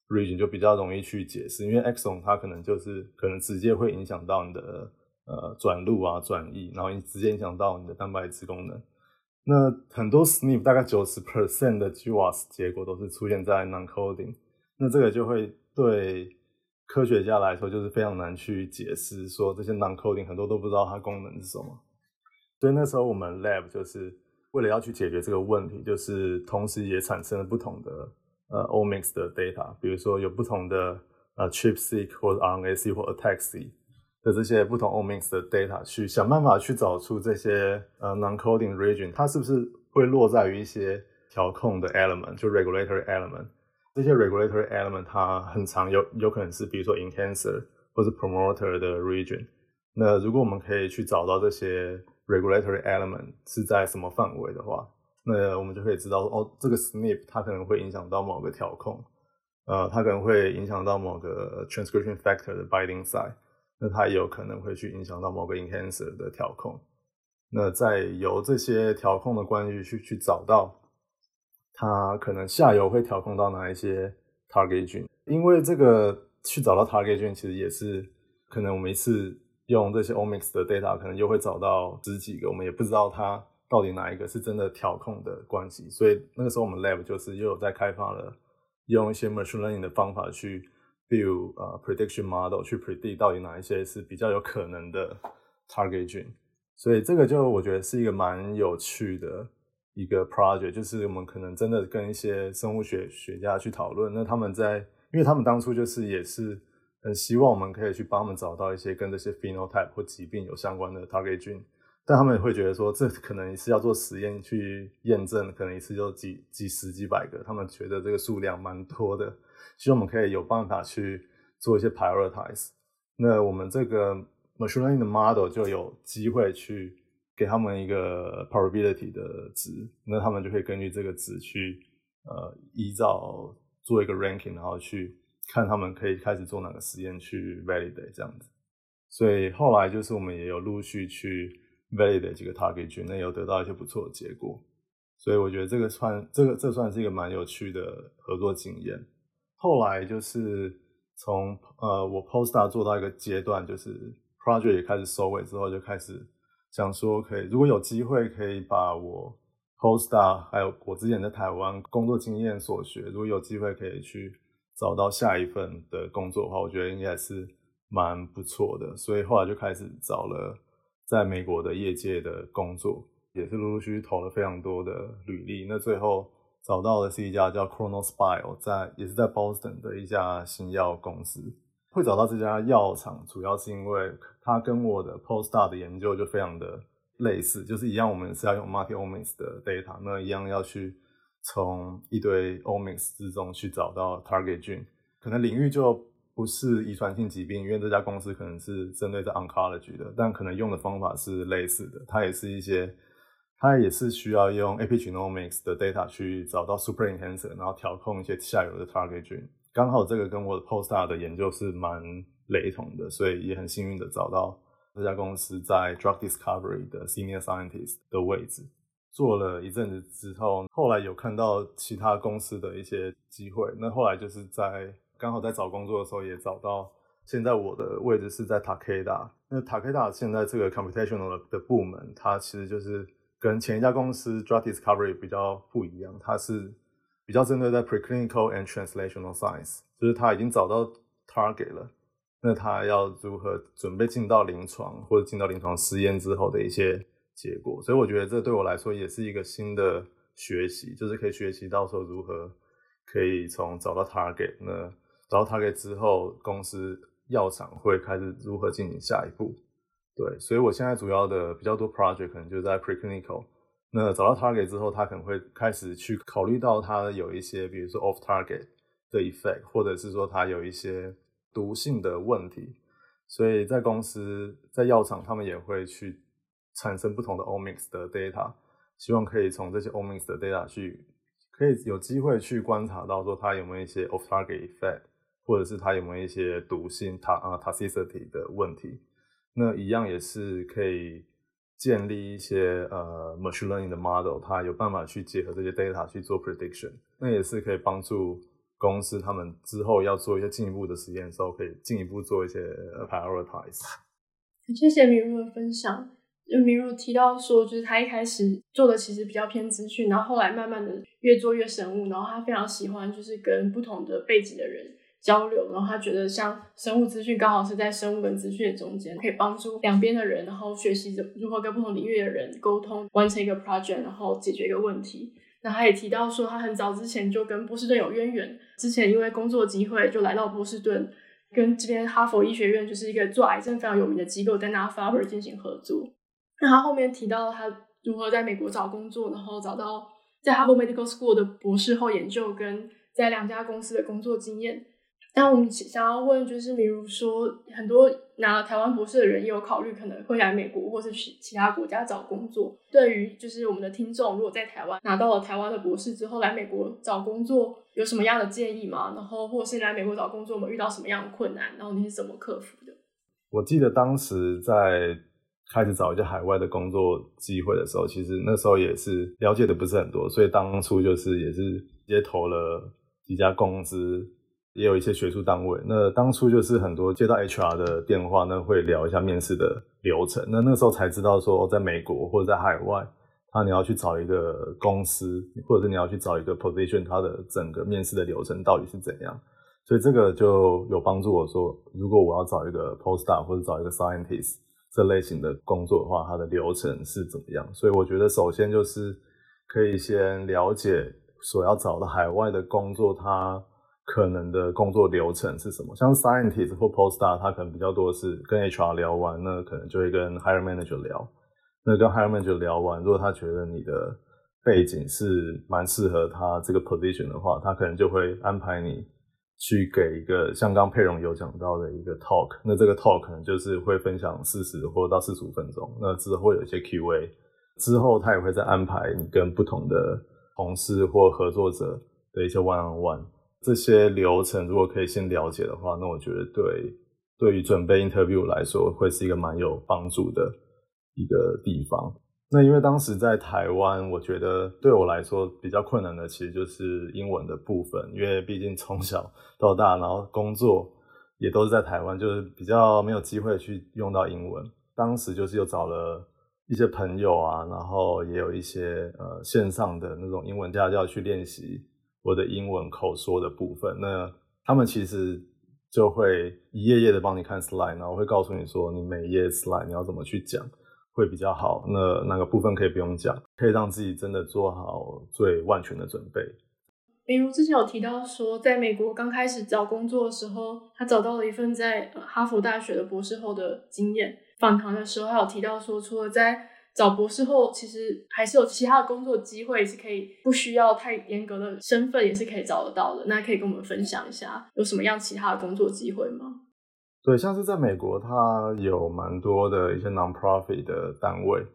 region，就比较容易去解释，因为 exon 它可能就是可能直接会影响到你的呃转录啊转译，然后直接影响到你的蛋白质功能。那很多 SNP 大概九十 percent 的 GWAS 结果都是出现在 non-coding，那这个就会对。科学家来说，就是非常难去解释，说这些 non-coding 很多都不知道它功能是什么。所以那时候我们 lab 就是为了要去解决这个问题，就是同时也产生了不同的呃 omics 的 data，比如说有不同的呃 ChIP-seq 或者 RNA-seq 或 ATAC 的这些不同 omics 的 data，去想办法去找出这些呃 non-coding region，它是不是会落在于一些调控的 element，就 regulatory element。这些 regulatory element 它很常有有可能是，比如说 enhancer 或者 promoter 的 region。那如果我们可以去找到这些 regulatory element 是在什么范围的话，那我们就可以知道哦，这个 SNP 它可能会影响到某个调控，呃，它可能会影响到某个 transcription factor 的 binding site，那它也有可能会去影响到某个 enhancer 的调控。那再由这些调控的关系去去找到。它可能下游会调控到哪一些 target gene，因为这个去找到 target gene 其实也是可能我们一次用这些 omics 的 data，可能又会找到十几个，我们也不知道它到底哪一个是真的调控的关系。所以那个时候我们 lab 就是又有在开发了用一些 machine learning 的方法去 build 呃 prediction model 去 predict 到底哪一些是比较有可能的 target gene。所以这个就我觉得是一个蛮有趣的。一个 project 就是我们可能真的跟一些生物学学家去讨论，那他们在，因为他们当初就是也是很希望我们可以去帮他们找到一些跟这些 phenotype 或疾病有相关的 target gene，但他们也会觉得说这可能是要做实验去验证，可能一次就几几十几百个，他们觉得这个数量蛮多的，希望我们可以有办法去做一些 prioritize，那我们这个 machine learning 的 model 就有机会去。给他们一个 probability 的值，那他们就可以根据这个值去呃依照做一个 ranking，然后去看他们可以开始做哪个实验去 validate 这样子。所以后来就是我们也有陆续去 validate 几个 target gene，那有得到一些不错的结果。所以我觉得这个算这个这算是一个蛮有趣的合作经验。后来就是从呃我 postdoc 做到一个阶段，就是 project 也开始收尾之后，就开始。想说可以，如果有机会，可以把我 postdoc 还有我之前在台湾工作经验所学，如果有机会可以去找到下一份的工作的话，我觉得应该是蛮不错的。所以后来就开始找了在美国的业界的工作，也是陆陆续续投了非常多的履历。那最后找到的是一家叫 ChronoSpire，在也是在 Boston 的一家新药公司。会找到这家药厂，主要是因为它跟我的 postdoc 的研究就非常的类似，就是一样，我们是要用 market omics 的 data，那一样要去从一堆 omics 之中去找到 target gene，可能领域就不是遗传性疾病，因为这家公司可能是针对在 oncology 的，但可能用的方法是类似的，它也是一些，它也是需要用 epigenomics 的 data 去找到 super enhancer，然后调控一些下游的 target gene。刚好这个跟我的 postdoc 的研究是蛮雷同的，所以也很幸运的找到这家公司在 drug discovery 的 senior scientist 的位置。做了一阵子之后，后来有看到其他公司的一些机会。那后来就是在刚好在找工作的时候，也找到现在我的位置是在 Takeda。那 Takeda 现在这个 computational 的部门，它其实就是跟前一家公司 drug discovery 比较不一样，它是。比较针对在 preclinical and translational science，就是他已经找到 target 了，那他要如何准备进到临床或者进到临床试验之后的一些结果，所以我觉得这对我来说也是一个新的学习，就是可以学习到说如何可以从找到 target，那找到 target 之后，公司药厂会开始如何进行下一步。对，所以我现在主要的比较多 project 可能就在 preclinical。那找到 target 之后，他可能会开始去考虑到他有一些，比如说 off target 的 effect，或者是说他有一些毒性的问题。所以在公司在药厂，他们也会去产生不同的 omics 的 data，希望可以从这些 omics 的 data 去，可以有机会去观察到说它有没有一些 off target effect，或者是它有没有一些毒性 ta 啊 toxicity 的问题。那一样也是可以。建立一些呃 machine learning 的 model，它有办法去结合这些 data 去做 prediction，那也是可以帮助公司他们之后要做一些进一步的实验的时候，可以进一步做一些 prioritize。谢谢闵如的分享。就闵如提到说，就是他一开始做的其实比较偏资讯，然后后来慢慢的越做越生物，然后他非常喜欢就是跟不同的背景的人。交流，然后他觉得像生物资讯刚好是在生物跟资讯的中间，可以帮助两边的人，然后学习如何跟不同领域的人沟通，完成一个 project，然后解决一个问题。那他也提到说，他很早之前就跟波士顿有渊源，之前因为工作机会就来到波士顿，跟这边哈佛医学院就是一个做癌症非常有名的机构 Dana-Farber 进行合作。那他后面提到他如何在美国找工作，然后找到在哈佛 Medical School 的博士后研究，跟在两家公司的工作经验。那我们想要问，就是比如说，很多拿了台湾博士的人也有考虑可能会来美国或是去其他国家找工作。对于就是我们的听众，如果在台湾拿到了台湾的博士之后来美国找工作，有什么样的建议吗？然后，或是来美国找工作，我们遇到什么样的困难？然后你是怎么克服的？我记得当时在开始找一些海外的工作机会的时候，其实那时候也是了解的不是很多，所以当初就是也是直接投了几家公司。也有一些学术单位，那当初就是很多接到 HR 的电话，那会聊一下面试的流程。那那时候才知道说，在美国或者在海外，他你要去找一个公司，或者是你要去找一个 position，它的整个面试的流程到底是怎样。所以这个就有帮助我说，如果我要找一个 postdoc 或者找一个 scientist 这类型的工作的话，它的流程是怎么样？所以我觉得首先就是可以先了解所要找的海外的工作，它。可能的工作流程是什么？像 scientist 或 postdoc，他可能比较多是跟 HR 聊完，那可能就会跟 hiring manager 聊。那跟 hiring manager 聊完，如果他觉得你的背景是蛮适合他这个 position 的话，他可能就会安排你去给一个像刚佩蓉有讲到的一个 talk。那这个 talk 可能就是会分享四十或到四十五分钟。那之后会有一些 QA，之后他也会再安排你跟不同的同事或合作者的一些 one on one。这些流程如果可以先了解的话，那我觉得对对于准备 interview 来说，会是一个蛮有帮助的一个地方。那因为当时在台湾，我觉得对我来说比较困难的，其实就是英文的部分，因为毕竟从小到大，然后工作也都是在台湾，就是比较没有机会去用到英文。当时就是又找了一些朋友啊，然后也有一些呃线上的那种英文家教去练习。我的英文口说的部分，那他们其实就会一页页的帮你看 slide，然后会告诉你说，你每一页 slide 你要怎么去讲会比较好。那哪个部分可以不用讲，可以让自己真的做好最万全的准备。比如之前有提到说，在美国刚开始找工作的时候，他找到了一份在哈佛大学的博士后的经验。访谈的时候，他有提到说，除了在找博士后，其实还是有其他的工作机会，是可以不需要太严格的身份，也是可以找得到的。那可以跟我们分享一下，有什么样其他的工作机会吗？对，像是在美国，它有蛮多的一些 non-profit 的单位，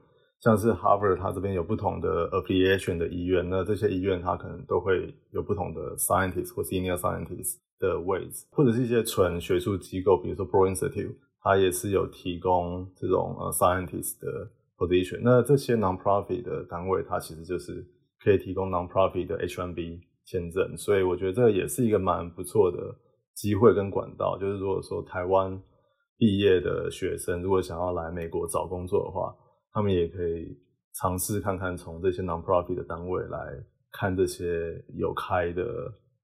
像是 Harvard，它这边有不同的 affiliation 的医院，那这些医院它可能都会有不同的 scientist 或 senior scientist 的位置，或者是一些纯学术机构，比如说 Broad Institute，它也是有提供这种呃 scientist 的。position，那这些 non-profit 的单位，它其实就是可以提供 non-profit 的 H1B 签证，所以我觉得这也是一个蛮不错的机会跟管道。就是如果说台湾毕业的学生如果想要来美国找工作的话，他们也可以尝试看看从这些 non-profit 的单位来看这些有开的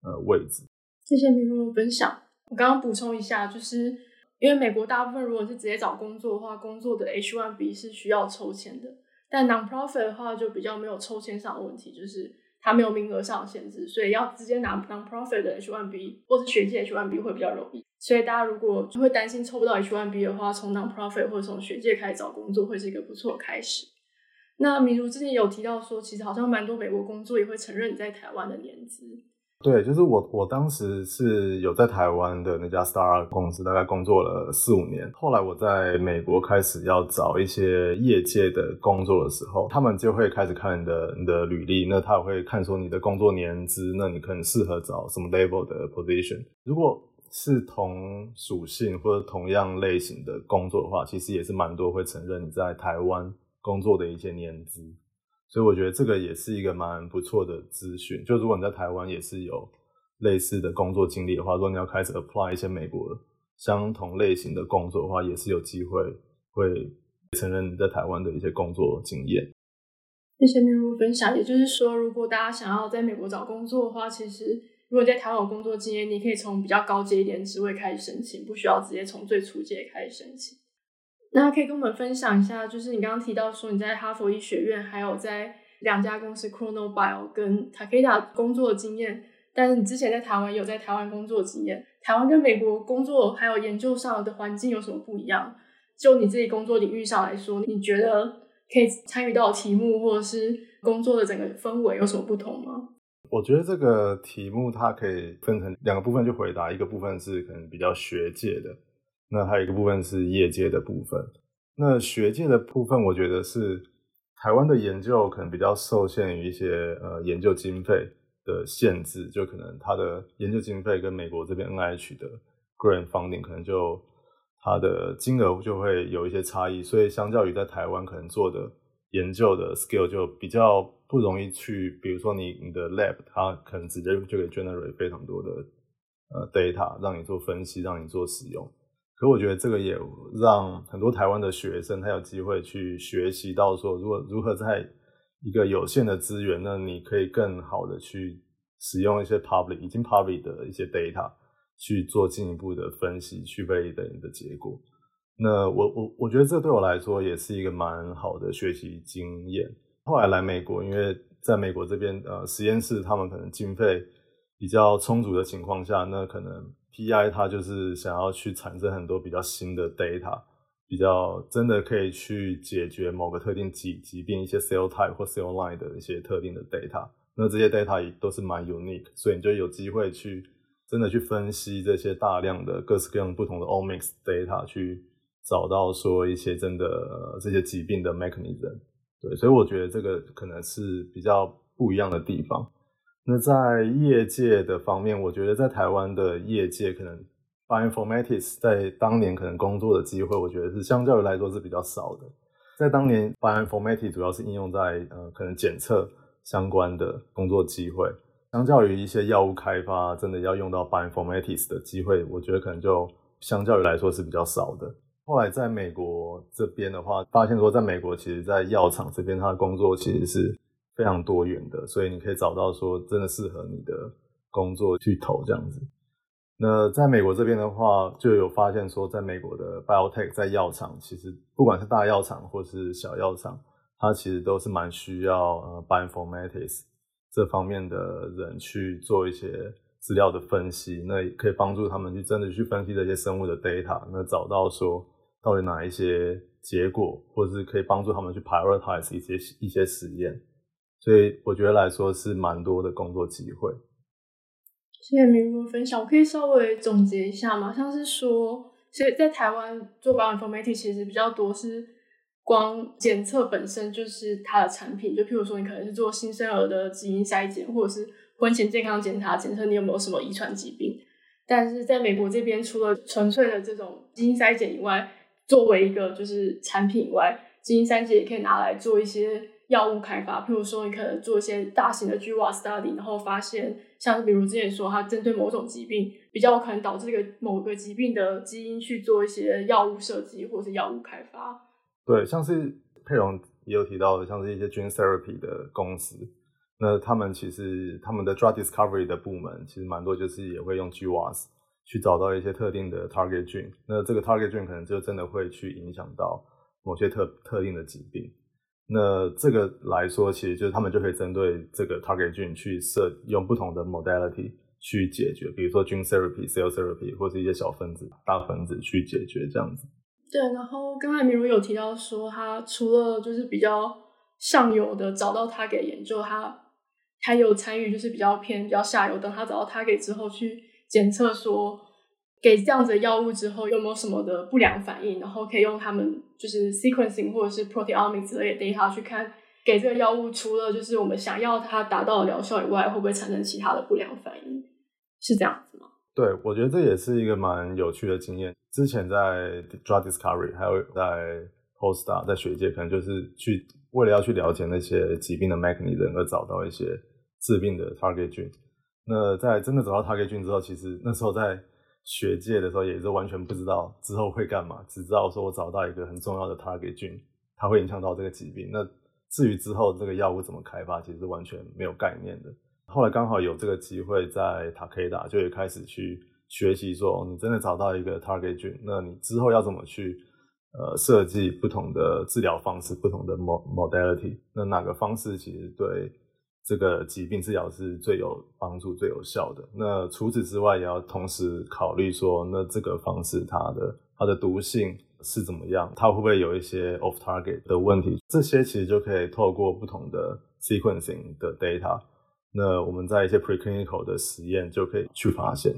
呃位置。谢谢闵如的分享。我刚刚补充一下，就是。因为美国大部分如果是直接找工作的话，工作的 H1B 是需要抽签的，但 non-profit 的话就比较没有抽签上的问题，就是它没有名额上的限制，所以要直接拿 non-profit 的 H1B 或是学界 H1B 会比较容易。所以大家如果会担心抽不到 H1B 的话，从 non-profit 或者从学界开始找工作会是一个不错的开始。那明如之前有提到说，其实好像蛮多美国工作也会承认你在台湾的年资。对，就是我，我当时是有在台湾的那家 Star 公司，大概工作了四五年。后来我在美国开始要找一些业界的工作的时候，他们就会开始看你的你的履历，那他也会看说你的工作年资，那你可能适合找什么 level 的 position。如果是同属性或者同样类型的工作的话，其实也是蛮多会承认你在台湾工作的一些年资。所以我觉得这个也是一个蛮不错的资讯。就如果你在台湾也是有类似的工作经历的话，如果你要开始 apply 一些美国相同类型的工作的话，也是有机会会承认你在台湾的一些工作经验。谢谢明如分享。也就是说，如果大家想要在美国找工作的话，其实如果你在台湾有工作经验，你可以从比较高阶一点职位开始申请，不需要直接从最初阶开始申请。那可以跟我们分享一下，就是你刚刚提到说你在哈佛医学院，还有在两家公司 Chronobio 跟 Takeda 工作的经验。但是你之前在台湾有在台湾工作的经验，台湾跟美国工作还有研究上的环境有什么不一样？就你自己工作领域上来说，你觉得可以参与到题目或者是工作的整个氛围有什么不同吗？我觉得这个题目它可以分成两个部分去回答，一个部分是可能比较学界的。那还有一个部分是业界的部分。那学界的部分，我觉得是台湾的研究可能比较受限于一些呃研究经费的限制，就可能它的研究经费跟美国这边 NIH 的 grant funding 可能就它的金额就会有一些差异，所以相较于在台湾可能做的研究的 skill 就比较不容易去，比如说你你的 lab 它可能直接就可以 generate 非常多的呃 data 让你做分析，让你做使用。可我觉得这个也让很多台湾的学生他有机会去学习到说，如果如何在一个有限的资源，那你可以更好的去使用一些 public 已经 public 的一些 data 去做进一步的分析，去 validate 的结果。那我我我觉得这对我来说也是一个蛮好的学习经验。后来来美国，因为在美国这边呃实验室他们可能经费比较充足的情况下，那可能。PI 它就是想要去产生很多比较新的 data，比较真的可以去解决某个特定疾疾病一些 cell type 或 cell line 的一些特定的 data。那这些 data 也都是蛮 unique，所以你就有机会去真的去分析这些大量的各式各样不同的 omics data，去找到说一些真的这些疾病的 mechanism。对，所以我觉得这个可能是比较不一样的地方。那在业界的方面，我觉得在台湾的业界，可能 bioinformatics 在当年可能工作的机会，我觉得是相较于来说是比较少的。在当年，bioinformatics 主要是应用在呃可能检测相关的工作机会，相较于一些药物开发，真的要用到 bioinformatics 的机会，我觉得可能就相较于来说是比较少的。后来在美国这边的话，发现说在美国，其实在药厂这边，他的工作其实是。非常多元的，所以你可以找到说真的适合你的工作去投这样子。那在美国这边的话，就有发现说，在美国的 biotech 在药厂，其实不管是大药厂或是小药厂，它其实都是蛮需要呃 bioinformatics 这方面的人去做一些资料的分析，那也可以帮助他们去真的去分析这些生物的 data，那找到说到底哪一些结果，或者是可以帮助他们去 prioritize 一些一些实验。所以我觉得来说是蛮多的工作机会。谢谢明如分享，我可以稍微总结一下吗？像是说，其实，在台湾做 bioinformatics 其实比较多是光检测本身就是它的产品，就譬如说你可能是做新生儿的基因筛检，或者是婚前健康检查，检测你有没有什么遗传疾病。但是在美国这边，除了纯粹的这种基因筛检以外，作为一个就是产品以外，基因筛检也可以拿来做一些。药物开发，譬如说，你可能做一些大型的 GWAS study，然后发现，像比如之前说，它针对某种疾病，比较可能导致这个某个疾病的基因去做一些药物设计或者是药物开发。对，像是佩蓉也有提到的，像是一些 gene therapy 的公司，那他们其实他们的 drug discovery 的部门其实蛮多，就是也会用 GWAS 去找到一些特定的 target gene，那这个 target gene 可能就真的会去影响到某些特特定的疾病。那这个来说，其实就是他们就可以针对这个 target 菌去设用不同的 modality 去解决，比如说 gene therapy、cell therapy 或是一些小分子、大分子去解决这样子。对，然后刚才明如有提到说，他除了就是比较上游的找到 target 研究，他还有参与就是比较偏比较下游，等他找到 target 之后去检测说，给这样子的药物之后有没有什么的不良反应，然后可以用他们就是 sequencing 或者是 proteomics 之类的 data 去看，给这个药物除了就是我们想要它达到的疗效以外，会不会产生其他的不良反应？是这样子吗？对，我觉得这也是一个蛮有趣的经验。之前在 drug discovery，还有在 postdoc，在学界，可能就是去为了要去了解那些疾病的 mechanism 而找到一些治病的 target gene。那在真的找到 target gene 之后，其实那时候在学界的时候也是完全不知道之后会干嘛，只知道说我找到一个很重要的 target 菌它会影响到这个疾病。那至于之后这个药物怎么开发，其实是完全没有概念的。后来刚好有这个机会，在 Takeda 就也开始去学习，说你真的找到一个 target 菌那你之后要怎么去呃设计不同的治疗方式，不同的 modality，那哪个方式其实对这个疾病治疗是最有帮助、最有效的？那除此之外，也要同时考虑说，那这个方式它的它的毒性是怎么样？它会不会有一些 off target 的问题？这些其实就可以透过不同的 sequencing 的 data。那我们在一些 preclinical 的实验就可以去发现。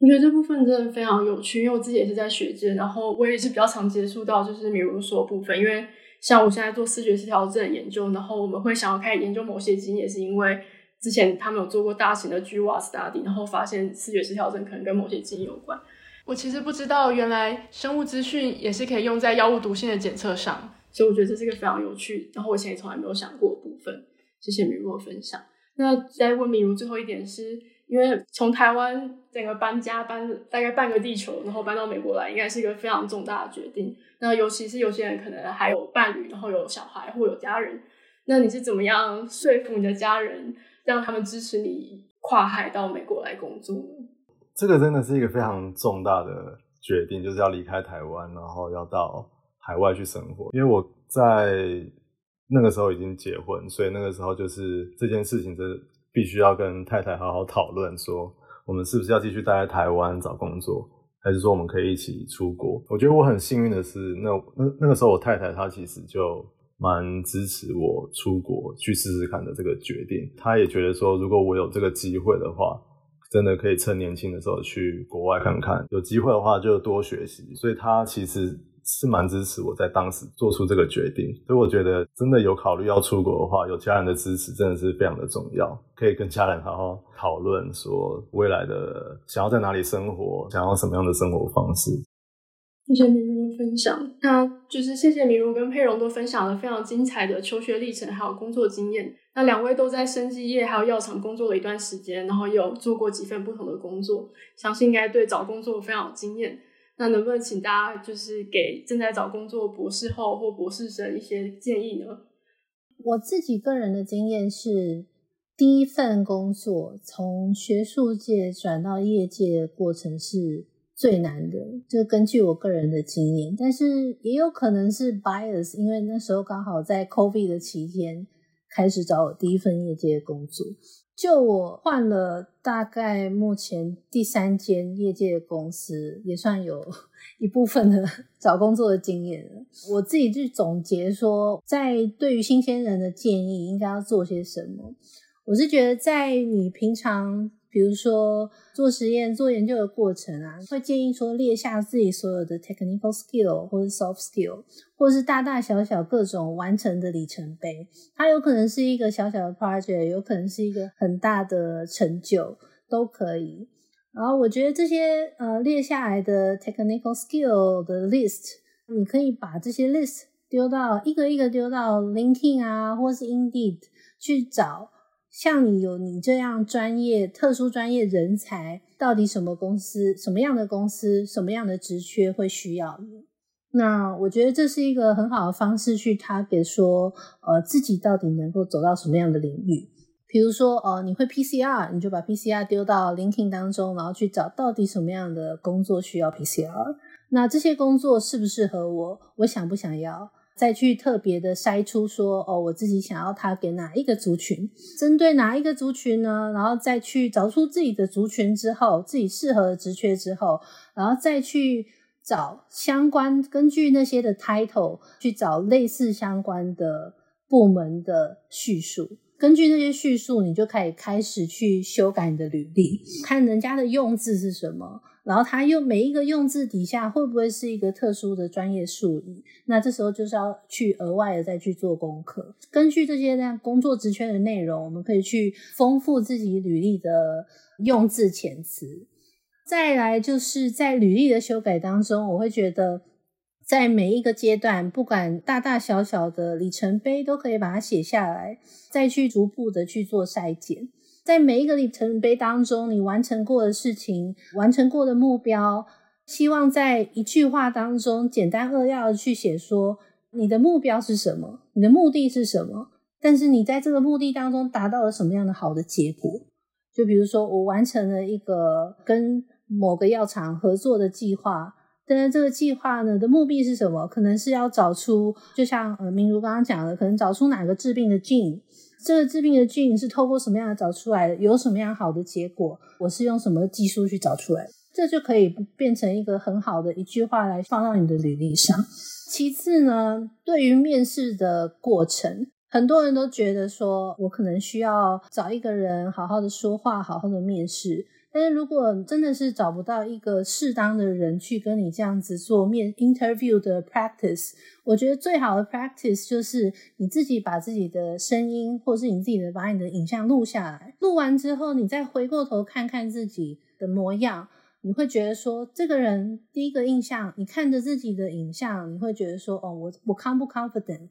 我觉得这部分真的非常有趣，因为我自己也是在学界，然后我也是比较常接触到就是比如说部分，因为像我现在做视觉失调症研究，然后我们会想要开始研究某些基因，也是因为之前他们有做过大型的 GWAS study，然后发现视觉失调症可能跟某些基因有关。我其实不知道原来生物资讯也是可以用在药物毒性的检测上，所以我觉得这是一个非常有趣，然后我以前也从来没有想过的部分。谢谢米若分享。那再问米如最后一点是，因为从台湾整个搬家搬大概半个地球，然后搬到美国来，应该是一个非常重大的决定。那尤其是有些人可能还有伴侣，然后有小孩或有家人，那你是怎么样说服你的家人，让他们支持你跨海到美国来工作呢？这个真的是一个非常重大的决定，就是要离开台湾，然后要到海外去生活。因为我在。那个时候已经结婚，所以那个时候就是这件事情，是必须要跟太太好好讨论，说我们是不是要继续待在台湾找工作，还是说我们可以一起出国？我觉得我很幸运的是，那那那个时候我太太她其实就蛮支持我出国去试试看的这个决定。她也觉得说，如果我有这个机会的话，真的可以趁年轻的时候去国外看看，有机会的话就多学习。所以她其实。是蛮支持我在当时做出这个决定，所以我觉得真的有考虑要出国的话，有家人的支持真的是非常的重要。可以跟家人好好讨论说未来的想要在哪里生活，想要什么样的生活方式。谢谢明如的分享，那就是谢谢明如跟佩蓉都分享了非常精彩的求学历程，还有工作经验。那两位都在生技业还有药厂工作了一段时间，然后也有做过几份不同的工作，相信应该对找工作非常有经验。那能不能请大家就是给正在找工作博士后或博士生一些建议呢？我自己个人的经验是，第一份工作从学术界转到业界的过程是最难的，就根据我个人的经验，但是也有可能是 bias，因为那时候刚好在 COVID 的期间开始找我第一份业界的工作。就我换了大概目前第三间业界的公司，也算有 一部分的 找工作的经验了。我自己去总结说，在对于新鲜人的建议应该要做些什么，我是觉得在你平常。比如说做实验、做研究的过程啊，会建议说列下自己所有的 technical skill 或者 soft skill，或是大大小小各种完成的里程碑。它有可能是一个小小的 project，有可能是一个很大的成就，都可以。然后我觉得这些呃列下来的 technical skill 的 list，你可以把这些 list 丢到一个一个丢到 LinkedIn 啊，或是 Indeed 去找。像你有你这样专业、特殊专业人才，到底什么公司、什么样的公司、什么样的职缺会需要你？那我觉得这是一个很好的方式去 target 说，呃，自己到底能够走到什么样的领域。比如说，呃，你会 PCR，你就把 PCR 丢到 LinkedIn 当中，然后去找到底什么样的工作需要 PCR。那这些工作适不适合我？我想不想要？再去特别的筛出说，哦，我自己想要他给哪一个族群，针对哪一个族群呢？然后再去找出自己的族群之后，自己适合的职缺之后，然后再去找相关，根据那些的 title 去找类似相关的部门的叙述。根据那些叙述，你就可以开始去修改你的履历，看人家的用字是什么，然后他用每一个用字底下会不会是一个特殊的专业术语。那这时候就是要去额外的再去做功课。根据这些呢工作职缺的内容，我们可以去丰富自己履历的用字遣词。再来就是在履历的修改当中，我会觉得。在每一个阶段，不管大大小小的里程碑，都可以把它写下来，再去逐步的去做筛检。在每一个里程碑当中，你完成过的事情、完成过的目标，希望在一句话当中简单扼要的去写说你的目标是什么，你的目的是什么，但是你在这个目的当中达到了什么样的好的结果？就比如说，我完成了一个跟某个药厂合作的计划。但是这个计划呢的目的是什么？可能是要找出，就像呃明如刚刚讲的，可能找出哪个治病的 gene，这个治病的菌是透过什么样的找出来的？有什么样好的结果？我是用什么技术去找出来的？这就可以变成一个很好的一句话来放到你的履历上。其次呢，对于面试的过程，很多人都觉得说我可能需要找一个人好好的说话，好好的面试。但是如果真的是找不到一个适当的人去跟你这样子做面 interview 的 practice，我觉得最好的 practice 就是你自己把自己的声音，或是你自己的把你的影像录下来，录完之后你再回过头看看自己的模样，你会觉得说这个人第一个印象，你看着自己的影像，你会觉得说哦，我我 com 不 confident，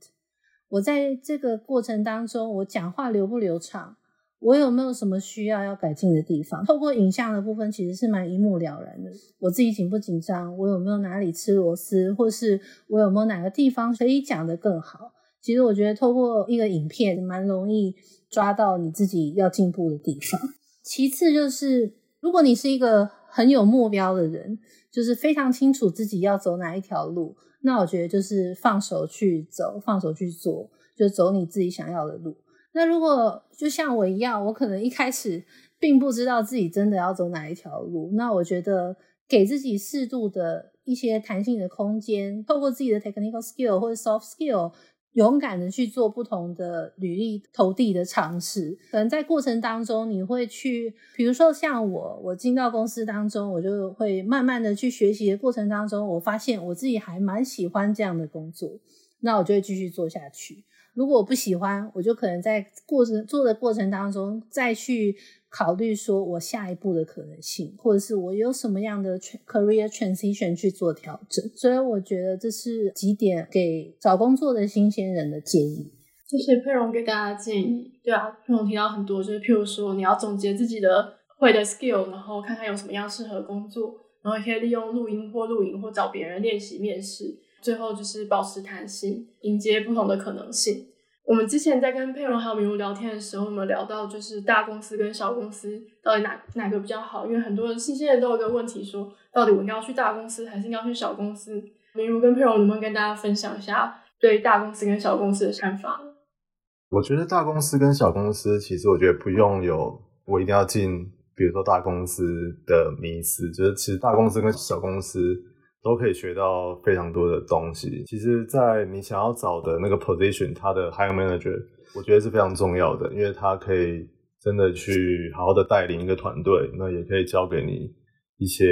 我在这个过程当中我讲话流不流畅。我有没有什么需要要改进的地方？透过影像的部分，其实是蛮一目了然的。我自己紧不紧张？我有没有哪里吃螺丝？或是我有没有哪个地方可以讲得更好？其实我觉得透过一个影片，蛮容易抓到你自己要进步的地方。其次就是，如果你是一个很有目标的人，就是非常清楚自己要走哪一条路，那我觉得就是放手去走，放手去做，就走你自己想要的路。那如果就像我一样，我可能一开始并不知道自己真的要走哪一条路，那我觉得给自己适度的一些弹性的空间，透过自己的 technical skill 或者 soft skill，勇敢的去做不同的履历投递的尝试。可能在过程当中，你会去，比如说像我，我进到公司当中，我就会慢慢的去学习的过程当中，我发现我自己还蛮喜欢这样的工作，那我就会继续做下去。如果我不喜欢，我就可能在过程做的过程当中再去考虑说我下一步的可能性，或者是我有什么样的 career transition 去做调整。所以我觉得这是几点给找工作的新鲜人的建议。谢谢佩蓉给大家建议。对啊，佩蓉提到很多，就是譬如说你要总结自己的会的 skill，然后看看有什么样适合工作，然后也可以利用录音或录影或找别人练习面试。最后就是保持弹性，迎接不同的可能性。我们之前在跟佩蓉还有明如聊天的时候，我们聊到就是大公司跟小公司到底哪哪个比较好？因为很多人新鲜人都有一个问题说，到底我应该去大公司还是应该去小公司？明如跟佩蓉能不能跟大家分享一下对大公司跟小公司的看法？我觉得大公司跟小公司，其实我觉得不用有我一定要进，比如说大公司的迷思，就是其实大公司跟小公司。都可以学到非常多的东西。其实，在你想要找的那个 position，它的 hiring manager，我觉得是非常重要的，因为他可以真的去好好的带领一个团队，那也可以教给你一些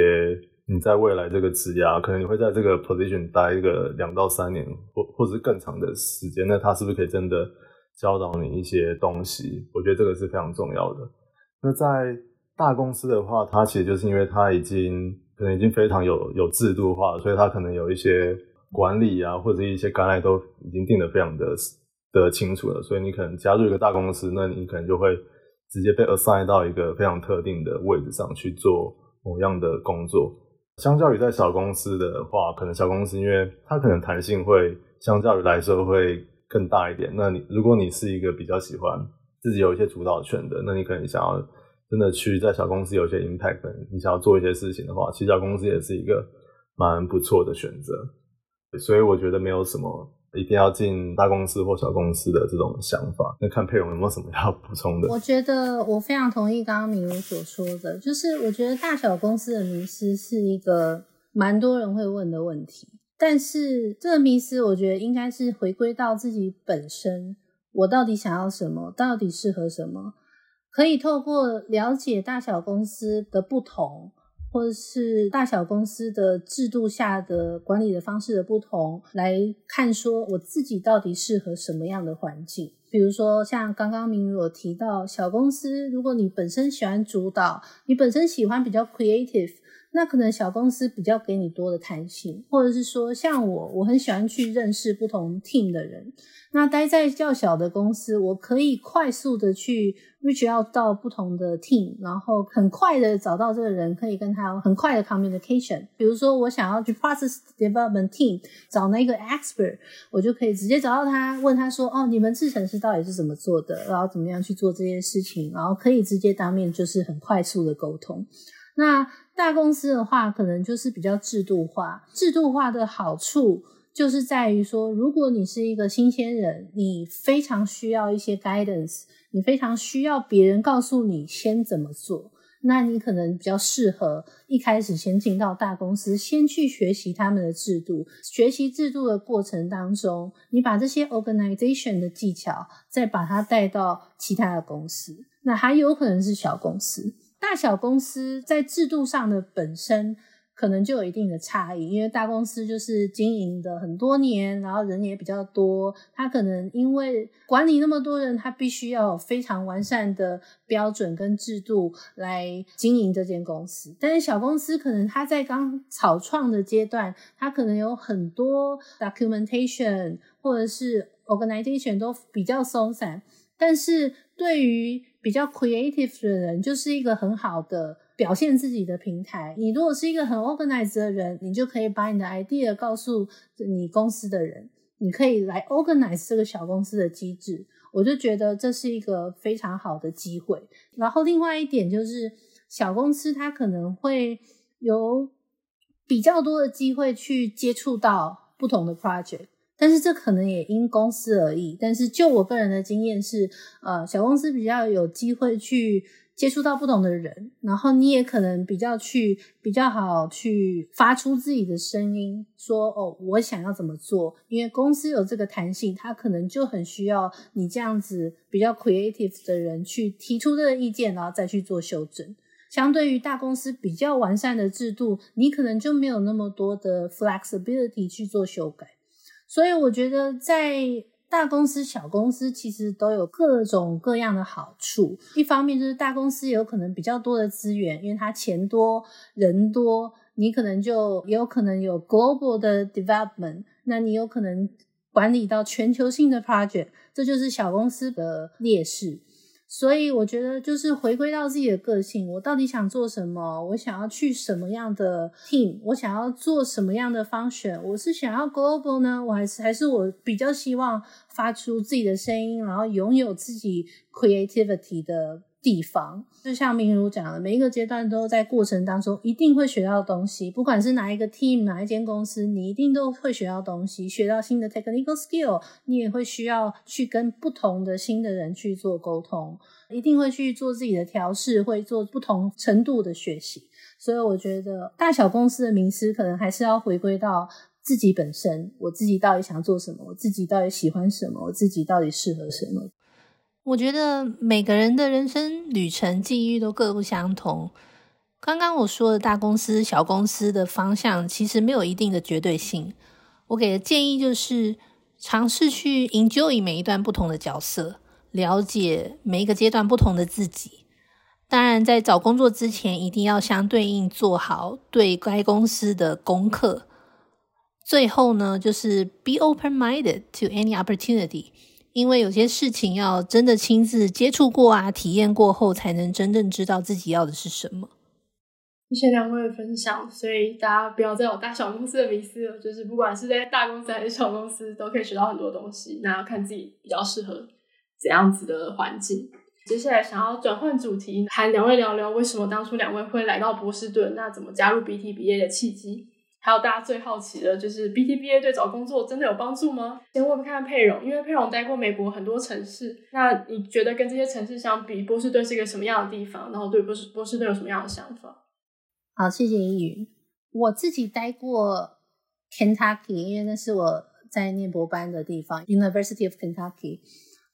你在未来这个职涯，可能你会在这个 position 待一个两到三年，或或者是更长的时间，那他是不是可以真的教导你一些东西？我觉得这个是非常重要的。那在大公司的话，它其实就是因为它已经。可能已经非常有有制度化，所以他可能有一些管理啊，或者一些 guideline 都已经定得非常的的清楚了。所以你可能加入一个大公司，那你可能就会直接被 assign 到一个非常特定的位置上去做某样的工作。相较于在小公司的话，可能小公司因为它可能弹性会相较于来说会更大一点。那你如果你是一个比较喜欢自己有一些主导权的，那你可能想要。真的去在小公司有些 impact，你想要做一些事情的话，其实小公司也是一个蛮不错的选择。所以我觉得没有什么一定要进大公司或小公司的这种想法。那看佩蓉有没有什么要补充的？我觉得我非常同意刚刚明如所说的，就是我觉得大小公司的迷思是一个蛮多人会问的问题，但是这个迷思我觉得应该是回归到自己本身。我到底想要什么，到底适合什么，可以透过了解大小公司的不同。或者是大小公司的制度下的管理的方式的不同，来看说我自己到底适合什么样的环境。比如说，像刚刚明如有提到，小公司如果你本身喜欢主导，你本身喜欢比较 creative。那可能小公司比较给你多的弹性，或者是说像我，我很喜欢去认识不同 team 的人。那待在较小的公司，我可以快速的去 reach out 到不同的 team，然后很快的找到这个人，可以跟他很快的 communication。比如说我想要去 process development team 找那个 expert，我就可以直接找到他，问他说：“哦，你们制程是到底是怎么做的？然后怎么样去做这件事情？”然后可以直接当面就是很快速的沟通。那大公司的话，可能就是比较制度化。制度化的好处就是在于说，如果你是一个新鲜人，你非常需要一些 guidance，你非常需要别人告诉你先怎么做，那你可能比较适合一开始先进到大公司，先去学习他们的制度。学习制度的过程当中，你把这些 organization 的技巧，再把它带到其他的公司，那还有可能是小公司。大小公司在制度上的本身可能就有一定的差异，因为大公司就是经营的很多年，然后人也比较多，他可能因为管理那么多人，他必须要有非常完善的标准跟制度来经营这间公司。但是小公司可能他在刚草创的阶段，他可能有很多 documentation 或者是 organization 都比较松散，但是对于比较 creative 的人，就是一个很好的表现自己的平台。你如果是一个很 organized 的人，你就可以把你的 idea 告诉你公司的人，你可以来 organize 这个小公司的机制。我就觉得这是一个非常好的机会。然后另外一点就是，小公司它可能会有比较多的机会去接触到不同的 project。但是这可能也因公司而异。但是就我个人的经验是，呃，小公司比较有机会去接触到不同的人，然后你也可能比较去比较好去发出自己的声音，说哦，我想要怎么做？因为公司有这个弹性，他可能就很需要你这样子比较 creative 的人去提出这个意见，然后再去做修正。相对于大公司比较完善的制度，你可能就没有那么多的 flexibility 去做修改。所以我觉得，在大公司、小公司其实都有各种各样的好处。一方面就是大公司有可能比较多的资源，因为它钱多人多，你可能就也有可能有 global 的 development，那你有可能管理到全球性的 project，这就是小公司的劣势。所以我觉得，就是回归到自己的个性，我到底想做什么？我想要去什么样的 team？我想要做什么样的方选我是想要 global 呢？我还是还是我比较希望发出自己的声音，然后拥有自己 creativity 的地方，就像明如讲的，每一个阶段都在过程当中一定会学到东西，不管是哪一个 team，哪一间公司，你一定都会学到东西，学到新的 technical skill，你也会需要去跟不同的新的人去做沟通，一定会去做自己的调试，会做不同程度的学习。所以我觉得大小公司的名师可能还是要回归到自己本身，我自己到底想做什么，我自己到底喜欢什么，我自己到底适合什么。我觉得每个人的人生旅程际遇都各不相同。刚刚我说的大公司、小公司的方向，其实没有一定的绝对性。我给的建议就是，尝试去 enjoy 每一段不同的角色，了解每一个阶段不同的自己。当然，在找工作之前，一定要相对应做好对该公司的功课。最后呢，就是 be open-minded to any opportunity。因为有些事情要真的亲自接触过啊，体验过后，才能真正知道自己要的是什么。谢谢两位的分享，所以大家不要再有大小公司的迷思了，就是不管是在大公司还是小公司，都可以学到很多东西。那要看自己比较适合怎样子的环境。接下来想要转换主题，和两位聊聊为什么当初两位会来到波士顿，那怎么加入 BTBA 的契机。还有大家最好奇的就是 BTBA 对找工作真的有帮助吗？先问问看佩蓉，因为佩蓉待过美国很多城市，那你觉得跟这些城市相比，波士顿是一个什么样的地方？然后对波士波士顿有什么样的想法？好，谢谢英语。我自己待过 Kentucky，因为那是我在念博班的地方，University of Kentucky。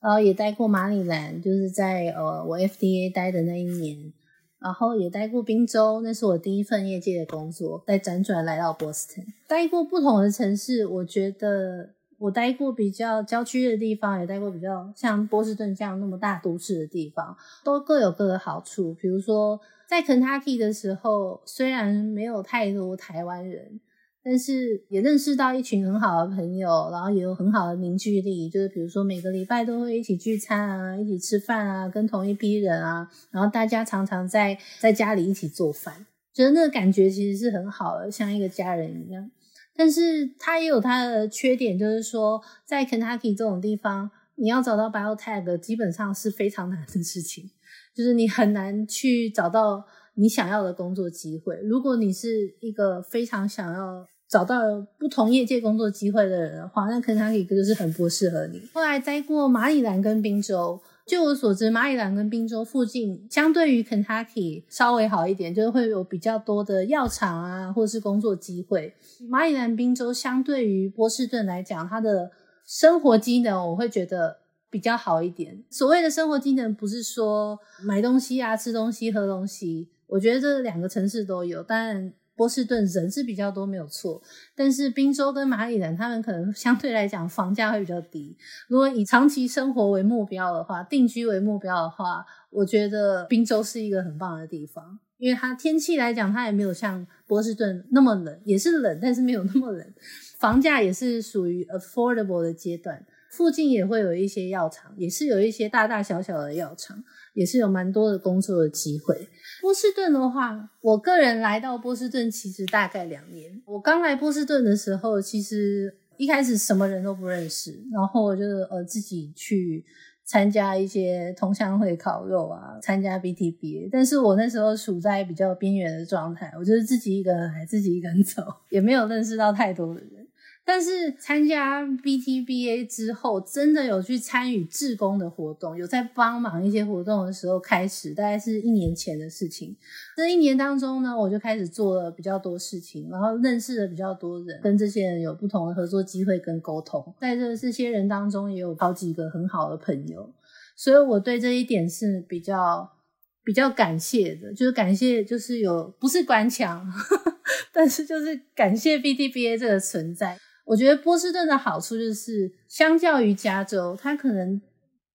然后也待过马里兰，就是在呃我 FDA 待的那一年，然后也待过宾州，那是我第一份业界的工作，再辗转来到波士顿，待过不同的城市，我觉得我待过比较郊区的地方，也待过比较像波士顿这样那么大都市的地方，都各有各的好处。比如说在肯塔基的时候，虽然没有太多台湾人。但是也认识到一群很好的朋友，然后也有很好的凝聚力。就是比如说每个礼拜都会一起聚餐啊，一起吃饭啊，跟同一批人啊，然后大家常常在在家里一起做饭，觉得那个感觉其实是很好的，像一个家人一样。但是它也有它的缺点，就是说在 Kentucky 这种地方，你要找到 biotech 基本上是非常难的事情，就是你很难去找到。你想要的工作机会，如果你是一个非常想要找到不同业界工作机会的人的话，那肯塔基就是很不适合你。后来待过马里兰跟宾州，据我所知，马里兰跟宾州附近相对于肯塔基稍微好一点，就是会有比较多的药厂啊，或是工作机会。马里兰、宾州相对于波士顿来讲，它的生活机能我会觉得比较好一点。所谓的生活机能，不是说买东西啊、吃东西、喝东西。我觉得这两个城市都有，但波士顿人是比较多，没有错。但是宾州跟马里兰，他们可能相对来讲房价会比较低。如果以长期生活为目标的话，定居为目标的话，我觉得宾州是一个很棒的地方，因为它天气来讲，它也没有像波士顿那么冷，也是冷，但是没有那么冷。房价也是属于 affordable 的阶段，附近也会有一些药厂，也是有一些大大小小的药厂。也是有蛮多的工作的机会。波士顿的话，我个人来到波士顿其实大概两年。我刚来波士顿的时候，其实一开始什么人都不认识，然后我就呃自己去参加一些同乡会烤肉啊，参加 B T B，。但是我那时候处在比较边缘的状态，我就是自己一个人来，自己一个人走，也没有认识到太多的人。但是参加 BTBA 之后，真的有去参与志工的活动，有在帮忙一些活动的时候开始，大概是一年前的事情。这一年当中呢，我就开始做了比较多事情，然后认识了比较多人，跟这些人有不同的合作机会跟沟通。在这这些人当中，也有好几个很好的朋友，所以我对这一点是比较比较感谢的，就是感谢，就是有不是官腔，但是就是感谢 BTBA 这个存在。我觉得波士顿的好处就是，相较于加州，它可能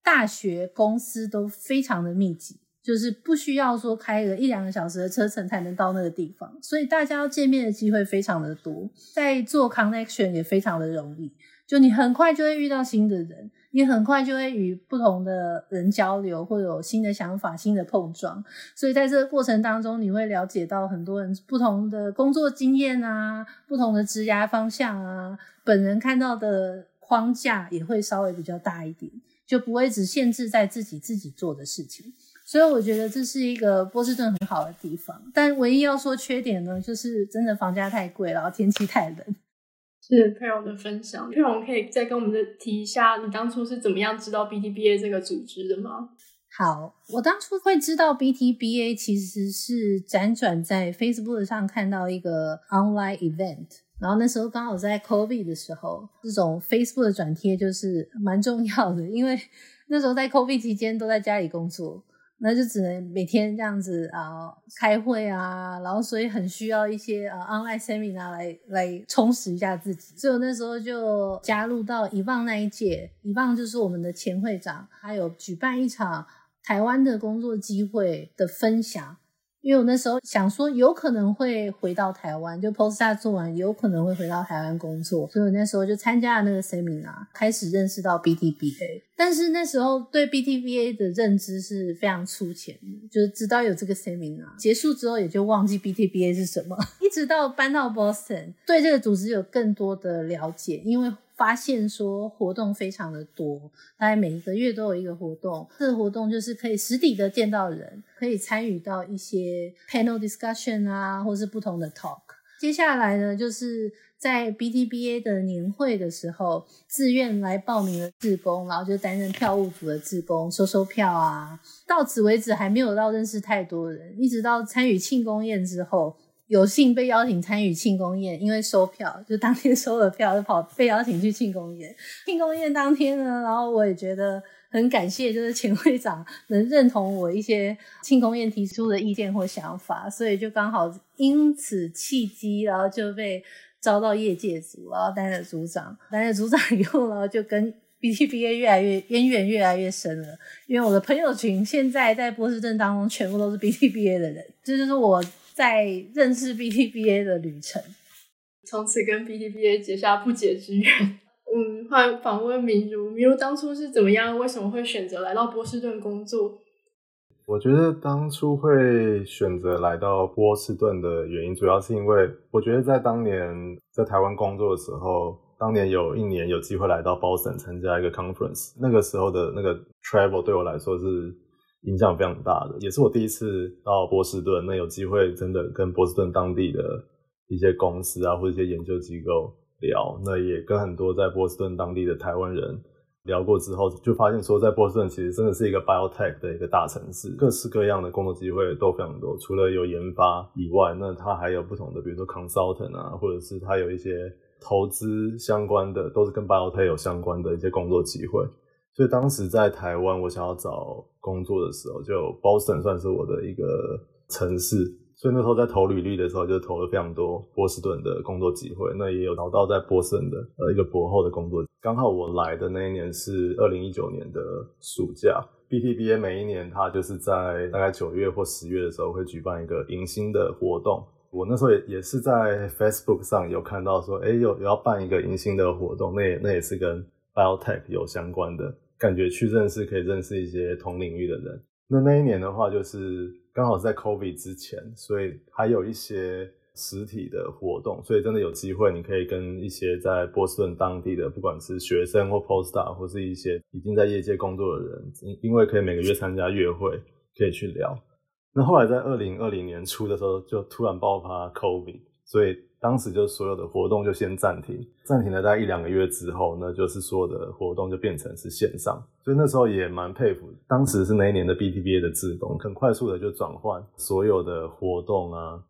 大学、公司都非常的密集，就是不需要说开个一两个小时的车程才能到那个地方，所以大家要见面的机会非常的多，在做 connection 也非常的容易，就你很快就会遇到新的人。你很快就会与不同的人交流，会有新的想法、新的碰撞。所以在这个过程当中，你会了解到很多人不同的工作经验啊，不同的职涯方向啊，本人看到的框架也会稍微比较大一点，就不会只限制在自己自己做的事情。所以我觉得这是一个波士顿很好的地方。但唯一要说缺点呢，就是真的房价太贵，然后天气太冷。是佩蓉的分享，佩蓉可以再跟我们的提一下，你当初是怎么样知道 BTBA 这个组织的吗？好，我当初会知道 BTBA 其实是辗转在 Facebook 上看到一个 online event，然后那时候刚好在 COVID 的时候，这种 Facebook 的转贴就是蛮重要的，因为那时候在 COVID 期间都在家里工作。那就只能每天这样子啊，开会啊，然后所以很需要一些呃 online seminar 来来充实一下自己。所以我那时候就加入到一棒那一届一棒就是我们的前会长，他有举办一场台湾的工作机会的分享。因为我那时候想说，有可能会回到台湾，就 postdoc 做完，有可能会回到台湾工作，所以我那时候就参加了那个 seminar，开始认识到 BTBA。但是那时候对 BTBA 的认知是非常粗浅的，就是知道有这个 seminar，结束之后也就忘记 BTBA 是什么。一直到搬到 Boston，对这个组织有更多的了解，因为。发现说活动非常的多，大概每一个月都有一个活动。这个活动就是可以实体的见到人，可以参与到一些 panel discussion 啊，或是不同的 talk。接下来呢，就是在 BTBA 的年会的时候，自愿来报名的志工，然后就担任票务组的志工，收收票啊。到此为止还没有到认识太多人，一直到参与庆功宴之后。有幸被邀请参与庆功宴，因为收票就当天 收了票就跑被邀请去庆功宴。庆功宴当天呢，然后我也觉得很感谢，就是前会长能认同我一些庆功宴提出的意见或想法，所以就刚好因此契机，然后就被招到业界组，然后担任组长。担任组长以后呢，就跟 BTBA 越来越渊源越来越深了。因为我的朋友群现在在波士顿当中全部都是 BTBA 的人，这就是我在认识 BTBA 的旅程。从此跟 BTBA 结下不解之缘。嗯，欢迎访问明如，明如当初是怎么样？为什么会选择来到波士顿工作？我觉得当初会选择来到波士顿的原因，主要是因为我觉得在当年在台湾工作的时候，当年有一年有机会来到 Boston 参加一个 conference，那个时候的那个 travel 对我来说是影响非常大的，也是我第一次到波士顿，那有机会真的跟波士顿当地的。一些公司啊，或者一些研究机构聊，那也跟很多在波士顿当地的台湾人聊过之后，就发现说，在波士顿其实真的是一个 biotech 的一个大城市，各式各样的工作机会都非常多。除了有研发以外，那它还有不同的，比如说 consultant 啊，或者是它有一些投资相关的，都是跟 biotech 有相关的一些工作机会。所以当时在台湾，我想要找工作的时候，就 Boston 算是我的一个城市。所以那时候在投履历的时候，就投了非常多波士顿的工作机会。那也有找到在波士顿的呃一个博后的工作。刚好我来的那一年是二零一九年的暑假。BTBA 每一年它就是在大概九月或十月的时候会举办一个迎新的活动。我那时候也也是在 Facebook 上有看到说，哎，有有要办一个迎新的活动，那也那也是跟 Biotech 有相关的，感觉去认识可以认识一些同领域的人。那那一年的话就是。刚好是在 COVID 之前，所以还有一些实体的活动，所以真的有机会，你可以跟一些在波士顿当地的，不管是学生或 postdoc，或是一些已经在业界工作的人，因为可以每个月参加月会，可以去聊。那后来在二零二零年初的时候，就突然爆发 COVID，所以。当时就所有的活动就先暂停，暂停了大概一两个月之后，那就是所有的活动就变成是线上，所以那时候也蛮佩服，当时是那一年的 BTBA 的自动，很快速的就转换所有的活动啊，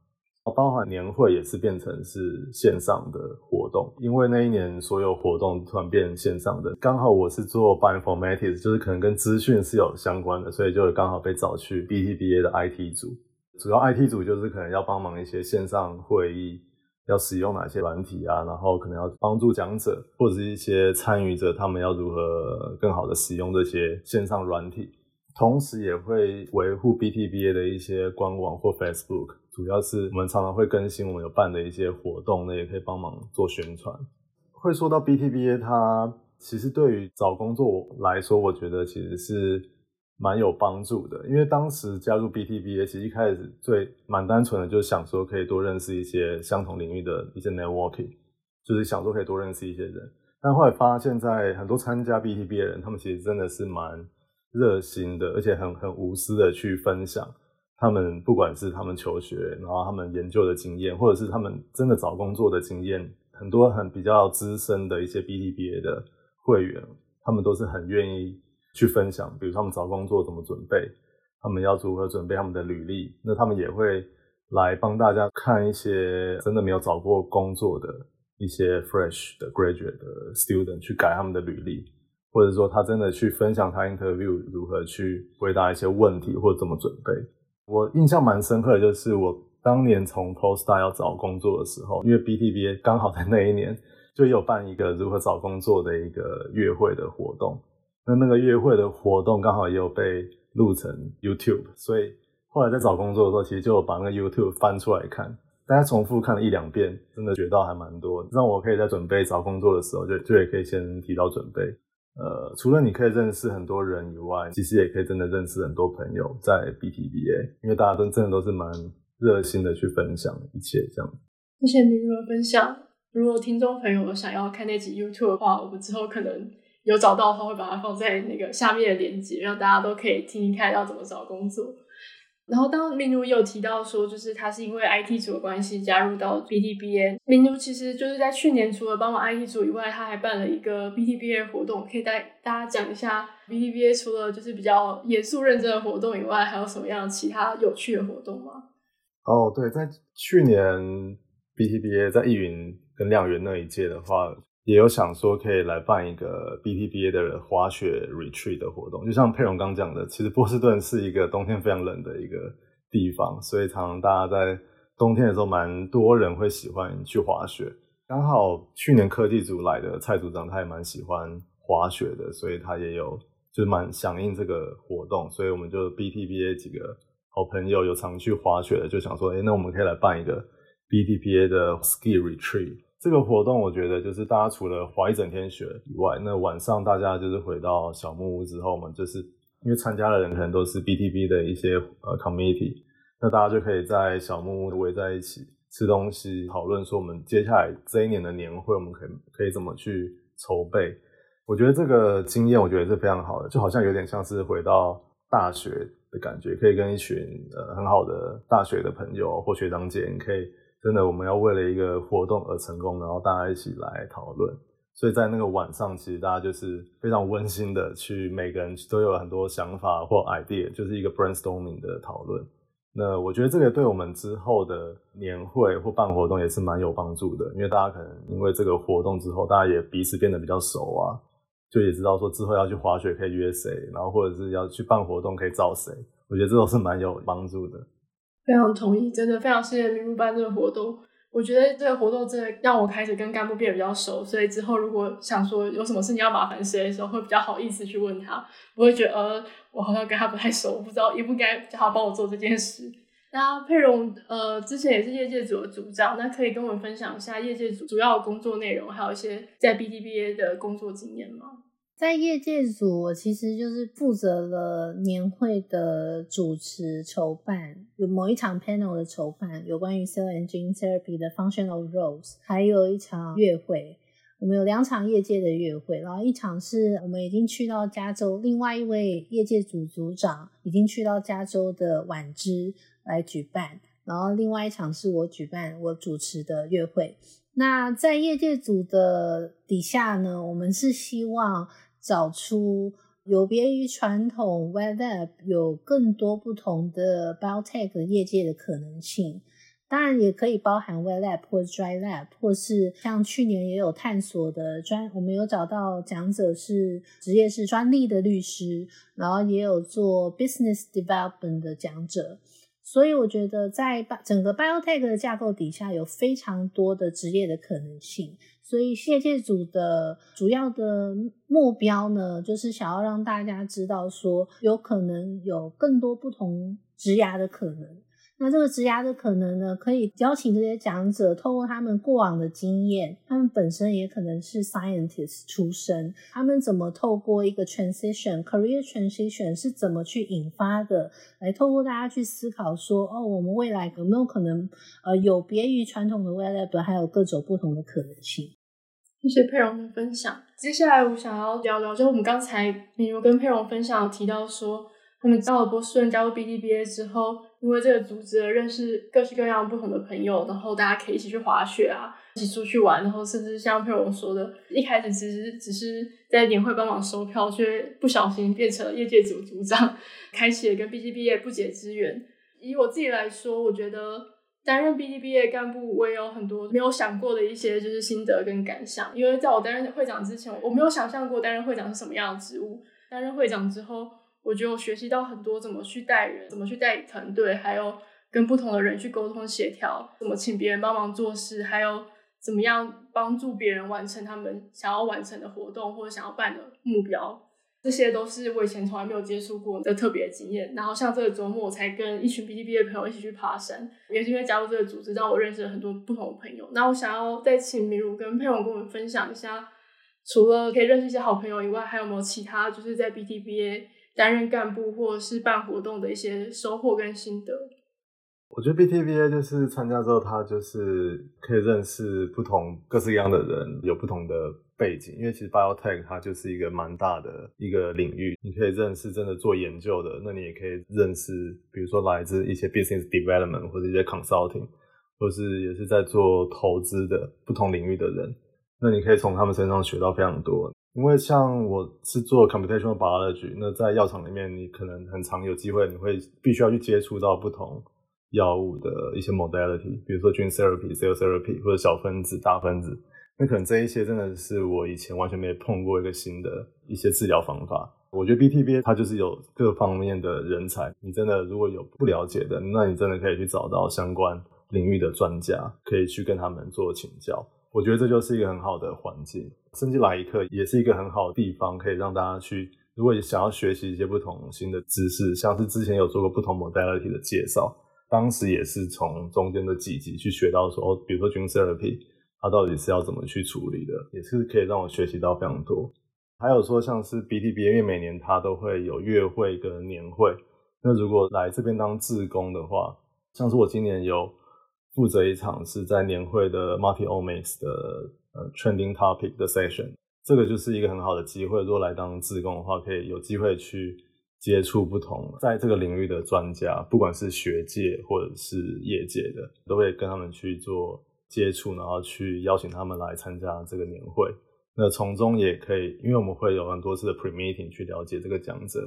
包含年会也是变成是线上的活动，因为那一年所有活动突然变线上的，刚好我是做 Bioinformatics，就是可能跟资讯是有相关的，所以就刚好被找去 BTBA 的 IT 组，主要 IT 组就是可能要帮忙一些线上会议。要使用哪些软体啊？然后可能要帮助讲者或者是一些参与者，他们要如何更好的使用这些线上软体。同时也会维护 BTBA 的一些官网或 Facebook，主要是我们常常会更新我们有办的一些活动，那也可以帮忙做宣传。会说到 BTBA，它其实对于找工作来说，我觉得其实是。蛮有帮助的，因为当时加入 BTBA，其实一开始最蛮单纯的，就是想说可以多认识一些相同领域的一些 networking，就是想说可以多认识一些人。但后来发现，在很多参加 B T B 的人，他们其实真的是蛮热心的，而且很很无私的去分享他们不管是他们求学，然后他们研究的经验，或者是他们真的找工作的经验。很多很比较资深的一些 BTBA 的会员，他们都是很愿意。去分享，比如他们找工作怎么准备，他们要如何准备他们的履历，那他们也会来帮大家看一些真的没有找过工作的一些 fresh 的 graduate 的 student 去改他们的履历，或者说他真的去分享他 interview 如何去回答一些问题或者怎么准备。我印象蛮深刻的就是我当年从 postdoc 要找工作的时候，因为 BTBA 刚好在那一年就有办一个如何找工作的一个月会的活动。那那个月会的活动刚好也有被录成 YouTube，所以后来在找工作的时候，其实就把那个 YouTube 翻出来看，大家重复看了一两遍，真的学到还蛮多，让我可以在准备找工作的时候，就就也可以先提早准备。呃，除了你可以认识很多人以外，其实也可以真的认识很多朋友在 BTBA，因为大家都真的都是蛮热心的去分享一切这样。谢谢明如的分享。如果听众朋友想要看那集 YouTube 的话，我们之后可能。有找到的话，会把它放在那个下面的链接，让大家都可以听一看要怎么找工作。然后，当明如也有提到说，就是他是因为 IT 组的关系加入到 BTBA。明如其实就是在去年除了帮忙 IT 组以外，他还办了一个 BTBA 活动，可以带大家讲一下 BTBA 除了就是比较严肃认真的活动以外，还有什么样其他有趣的活动吗？哦，对，在去年 BTBA 在易云跟亮元那一届的话。也有想说可以来办一个 BTBA 的滑雪 retreat 的活动。就像佩蓉刚讲的，其实波士顿是一个冬天非常冷的一个地方，所以常常大家在冬天的时候，蛮多人会喜欢去滑雪。刚好去年科技组来的蔡组长，他也蛮喜欢滑雪的，所以他也有就是蛮响应这个活动，所以我们就 BTBA 几个好朋友有常去滑雪的，就想说，哎、那我们可以来办一个 BTBA 的 ski retreat。这个活动我觉得就是大家除了滑一整天雪以外，那晚上大家就是回到小木屋之后嘛，就是因为参加的人可能都是 BTB 的一些呃 committee，那大家就可以在小木屋围在一起。吃东西，讨论说我们接下来这一年的年会，我们可以可以怎么去筹备？我觉得这个经验，我觉得是非常好的，就好像有点像是回到大学的感觉，可以跟一群呃很好的大学的朋友或学长姐，你可以真的我们要为了一个活动而成功，然后大家一起来讨论。所以在那个晚上，其实大家就是非常温馨的去，每个人都有很多想法或 idea，就是一个 brainstorming 的讨论。那我觉得这个对我们之后的年会或办活动也是蛮有帮助的，因为大家可能因为这个活动之后，大家也彼此变得比较熟啊，就也知道说之后要去滑雪可以约谁，然后或者是要去办活动可以找谁，我觉得这都是蛮有帮助的。非常同意，真的非常谢谢明如办这个活动。我觉得这个活动真的让我开始跟干部变得比较熟，所以之后如果想说有什么事情要麻烦谁的时候，会比较好意思去问他，不会觉得呃我好像跟他不太熟，不知道应不应该叫他帮我做这件事。那佩蓉呃之前也是业界组的组长，那可以跟我们分享一下业界组主要的工作内容，还有一些在 BDBA 的工作经验吗？在业界组，我其实就是负责了年会的主持筹办，有某一场 panel 的筹办，有关于 Cell and Gene Therapy 的 Functional Roles，还有一场月会。我们有两场业界的月会，然后一场是我们已经去到加州，另外一位业界组组长已经去到加州的晚知来举办，然后另外一场是我举办我主持的月会。那在业界组的底下呢，我们是希望。找出有别于传统 wet lab 有更多不同的 biotech 业界的可能性，当然也可以包含 wet lab 或 dry lab，或是像去年也有探索的专，我们有找到讲者是职业是专利的律师，然后也有做 business development 的讲者。所以我觉得，在整个 biotech 的架构底下，有非常多的职业的可能性。所以，谢界组的主要的目标呢，就是想要让大家知道，说有可能有更多不同职涯的可能。那这个职涯的可能呢，可以邀请这些讲者，透过他们过往的经验，他们本身也可能是 scientist 出身，他们怎么透过一个 transition career transition 是怎么去引发的，来透过大家去思考说，哦，我们未来有没有可能，呃，有别于传统的 w e l a b 还有各种不同的可能性。谢谢佩蓉的分享。接下来我想要聊聊，就我们刚才比如跟佩蓉分享提到说，他们到了波士顿加入 BDBA 之后，因为这个组织认识各式各样不同的朋友，然后大家可以一起去滑雪啊，一起出去玩，然后甚至像佩蓉说的，一开始只是只是在年会帮忙收票，却不小心变成了业界组组长，开启了跟 BDBA 不解之缘。以我自己来说，我觉得担任 BDBA 干部，我也有很多没有想过的一些就是心得跟感想。因为在我担任会长之前，我没有想象过担任会长是什么样的职务。担任会长之后，我觉得我学习到很多怎么去带人，怎么去带领团队，还有跟不同的人去沟通协调，怎么请别人帮忙做事，还有怎么样帮助别人完成他们想要完成的活动或者想要办的目标，这些都是我以前从来没有接触过的特别经验。然后像这个周末，我才跟一群 BTBA 的朋友一起去爬山，也是因为加入这个组织，让我认识了很多不同的朋友。那我想要再请明如跟佩蓉跟我们分享一下，除了可以认识一些好朋友以外，还有没有其他就是在 BTBA 担任干部或者是办活动的一些收获跟心得。我觉得 BTBA 就是参加之后，他就是可以认识不同各式各样的人，有不同的背景。因为其实 Biotech 它就是一个蛮大的一个领域，你可以认识真的做研究的，那你也可以认识，比如说来自一些 Business Development 或者一些 Consulting，或是也是在做投资的不同领域的人，那你可以从他们身上学到非常多。因为像我是做 computational biology，那在药厂里面，你可能很常有机会，你会必须要去接触到不同药物的一些 modality，比如说 gene therapy、cell therapy 或者小分子、大分子。那可能这一些真的是我以前完全没碰过一个新的一些治疗方法。我觉得 B T B 它就是有各方面的人才，你真的如果有不了解的，那你真的可以去找到相关领域的专家，可以去跟他们做请教。我觉得这就是一个很好的环境。生技来一课也是一个很好的地方，可以让大家去，如果想要学习一些不同新的知识，像是之前有做过不同 modality 的介绍，当时也是从中间的几集去学到说，比如说 gene therapy，它到底是要怎么去处理的，也是可以让我学习到非常多。还有说像是 BTBA，因为每年它都会有月会跟年会，那如果来这边当志工的话，像是我今年有负责一场是在年会的 Multi-omics 的呃 trending topic 的 session，这个就是一个很好的机会，如果来当志工的话，可以有机会去接触不同在这个领域的专家，不管是学界或者是业界的，都会跟他们去做接触，然后去邀请他们来参加这个年会。那从中也可以，因为我们会有很多次的 pre-meeting 去了解这个讲者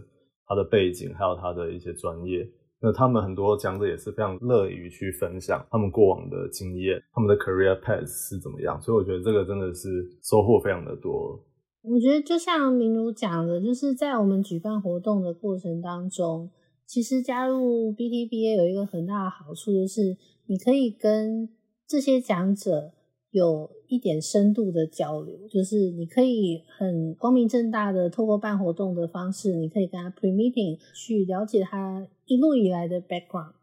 他的背景，还有他的一些专业。那他们很多讲者也是非常乐于去分享他们过往的经验，他们的 career path 是怎么样。所以我觉得这个真的是收获非常的多。我觉得就像明如讲的，就是在我们举办活动的过程当中，其实加入 BTBA 有一个很大的好处，就是你可以跟这些讲者。有一点深度的交流，就是你可以很光明正大的透过办活动的方式，你可以跟他 pre-meeting 去了解他一路以来的 background。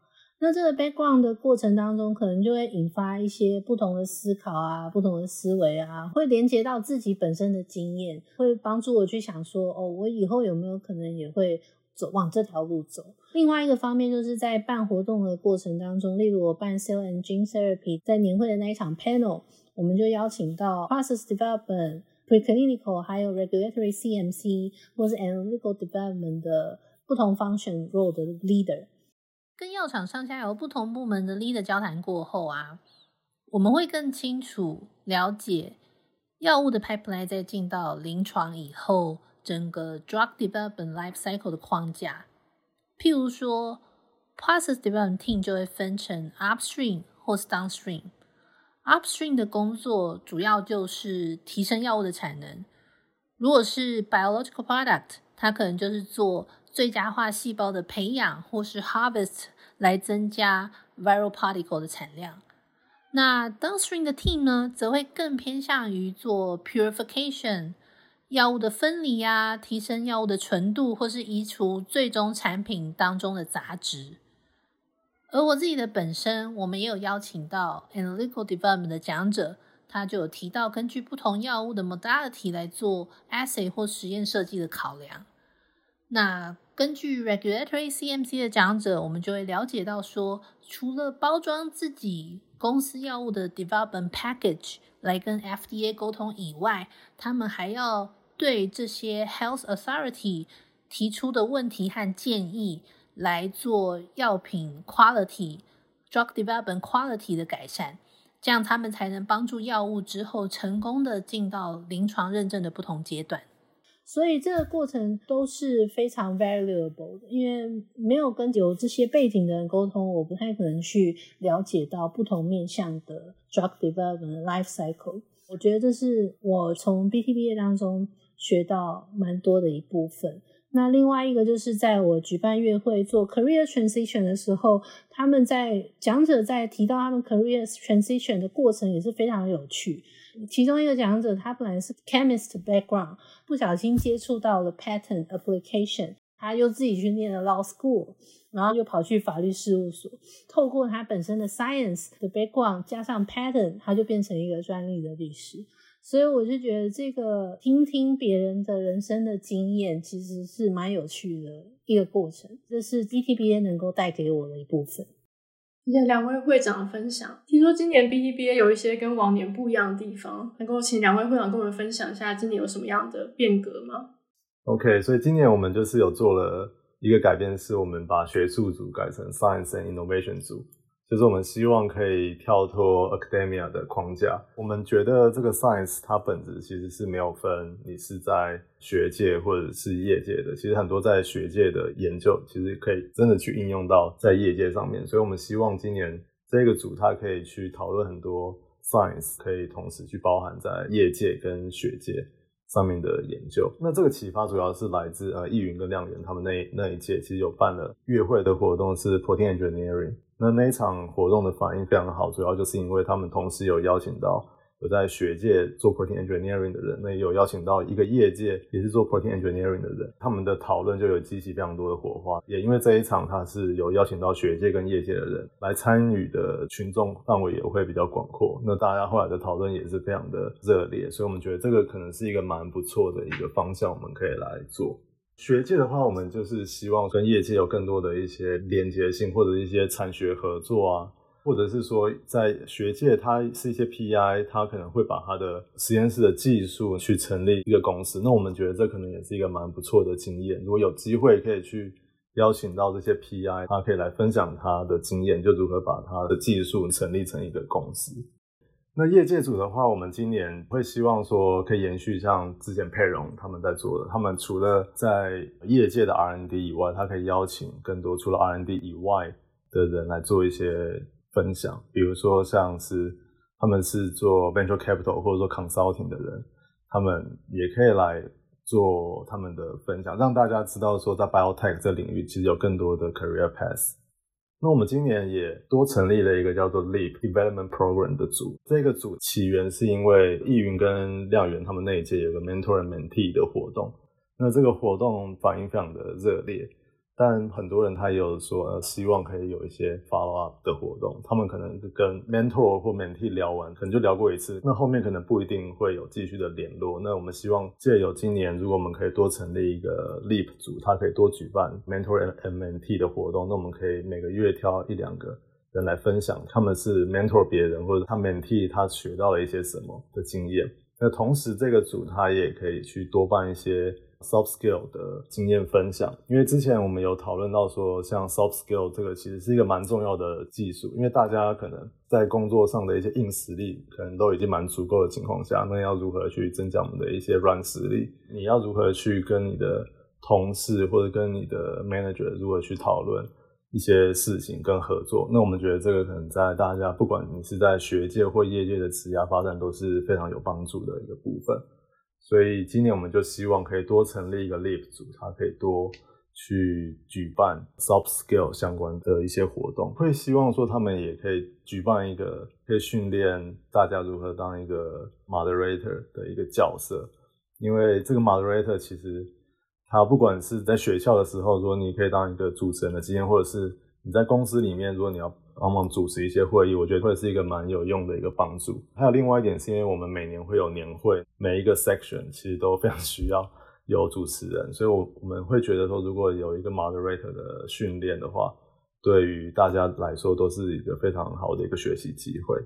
那这个 background 的过程当中，可能就会引发一些不同的思考啊，不同的思维啊，会连接到自己本身的经验，会帮助我去想说，哦，我以后有没有可能也会走往这条路走。另外一个方面，就是在办活动的过程当中，例如我办 Cell and Gene Therapy 在年会的那一场 panel。我们就邀请到 process development、preclinical 还有 regulatory CMC 或是 analytical development 的不同 function role 的 leader，跟药厂上下游不同部门的 leader 交谈过后啊，我们会更清楚了解药物的 pipeline 在进到临床以后，整个 drug development life cycle 的框架。譬如说，process development team 就会分成 upstream 或是 downstream。Upstream 的工作主要就是提升药物的产能。如果是 biological product，它可能就是做最佳化细胞的培养或是 harvest 来增加 viral particle 的产量。那 downstream 的 team 呢，则会更偏向于做 purification 药物的分离啊，提升药物的纯度，或是移除最终产品当中的杂质。而我自己的本身，我们也有邀请到 analytical development 的讲者，他就有提到，根据不同药物的 modality 来做 assay 或实验设计的考量。那根据 regulatory CMC 的讲者，我们就会了解到说，除了包装自己公司药物的 development package 来跟 FDA 沟通以外，他们还要对这些 health authority 提出的问题和建议。来做药品 quality、drug development quality 的改善，这样他们才能帮助药物之后成功的进到临床认证的不同阶段。所以这个过程都是非常 valuable 的，因为没有跟有这些背景的人沟通，我不太可能去了解到不同面向的 drug development life cycle。我觉得这是我从 BTBA 当中学到蛮多的一部分。那另外一个就是在我举办月会做 career transition 的时候，他们在讲者在提到他们 career transition 的过程也是非常有趣。其中一个讲者他本来是 chemist background，不小心接触到了 patent application，他又自己去念了 law school，然后又跑去法律事务所，透过他本身的 science 的 background 加上 patent，他就变成一个专利的律师。所以我就觉得这个听听别人的人生的经验，其实是蛮有趣的一个过程。这是 BTBA 能够带给我的一部分。谢谢两位会长的分享。听说今年 BTBA 有一些跟往年不一样的地方，能够请两位会长跟我们分享一下今年有什么样的变革吗？OK，所以今年我们就是有做了一个改变，是我们把学术组改成 Science and Innovation 组。就是我们希望可以跳脱 academia 的框架。我们觉得这个 science 它本质其实是没有分你是在学界或者是业界的。其实很多在学界的研究，其实可以真的去应用到在业界上面。所以我们希望今年这个组它可以去讨论很多 science 可以同时去包含在业界跟学界上面的研究。那这个启发主要是来自呃易云跟亮源他们那那一届其实有办了月会的活动是 Protein Engineering，那那一场活动的反应非常好，主要就是因为他们同时有邀请到。有在学界做 protein engineering 的人，那也有邀请到一个业界也是做 protein engineering 的人，他们的讨论就有激起非常多的火花。也因为这一场，他是有邀请到学界跟业界的人来参与的，群众范围也会比较广阔。那大家后来的讨论也是非常的热烈，所以我们觉得这个可能是一个蛮不错的一个方向，我们可以来做。学界的话，我们就是希望跟业界有更多的一些连接性，或者一些产学合作啊。或者是说，在学界，它是一些 PI，它可能会把它的实验室的技术去成立一个公司。那我们觉得这可能也是一个蛮不错的经验。如果有机会可以去邀请到这些 PI，他可以来分享他的经验，就如何把他的技术成立成一个公司。那业界组的话，我们今年会希望说可以延续像之前佩蓉他们在做的，他们除了在业界的 R&D 以外，他可以邀请更多除了 R&D 以外的人来做一些。分享，比如说像是他们是做 venture capital 或者说 consulting 的人，他们也可以来做他们的分享，让大家知道说在 biotech 这领域其实有更多的 career path。那我们今年也多成立了一个叫做 Leap Development Program 的组，这个组起源是因为易云跟亮源他们那一届有个 mentor and mentee 的活动，那这个活动反应非常的热烈。但很多人他也有说，呃，希望可以有一些 follow up 的活动。他们可能跟 mentor 或 mentee 聊完，可能就聊过一次，那后面可能不一定会有继续的联络。那我们希望借由今年，如果我们可以多成立一个 Leap 组，它可以多举办 mentor 和 mentee 的活动，那我们可以每个月挑一两个人来分享，他们是 mentor 别人或者他 mentee 他学到了一些什么的经验。那同时这个组他也可以去多办一些。Soft skill 的经验分享，因为之前我们有讨论到说，像 soft skill 这个其实是一个蛮重要的技术，因为大家可能在工作上的一些硬实力可能都已经蛮足够的情况下，那要如何去增加我们的一些软实力？你要如何去跟你的同事或者跟你的 manager 如何去讨论一些事情跟合作？那我们觉得这个可能在大家不管你是在学界或业界的职涯发展都是非常有帮助的一个部分。所以今年我们就希望可以多成立一个 Leap 组，它可以多去举办 soft skill 相关的一些活动。会希望说他们也可以举办一个可以训练大家如何当一个 moderator 的一个角色，因为这个 moderator 其实他不管是在学校的时候，如果你可以当一个主持人的经验，或者是你在公司里面，如果你要帮忙主持一些会议，我觉得会是一个蛮有用的一个帮助。还有另外一点，是因为我们每年会有年会，每一个 section 其实都非常需要有主持人，所以我我们会觉得说，如果有一个 moderator 的训练的话，对于大家来说都是一个非常好的一个学习机会。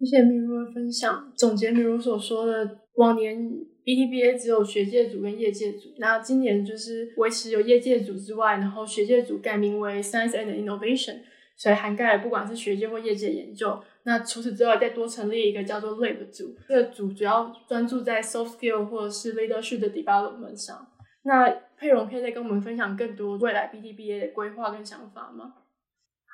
谢谢明如的分享。总结明如所说的，往年 BTBA 只有学界组跟业界组，那今年就是维持有业界组之外，然后学界组改名为 Science and Innovation。所以涵盖了不管是学界或业界研究。那除此之外，再多成立一个叫做 Leap 组，这个组主要专注在 soft skill 或者是 leadership 的 development 上。那佩蓉可以再跟我们分享更多未来 BTBA 的规划跟想法吗？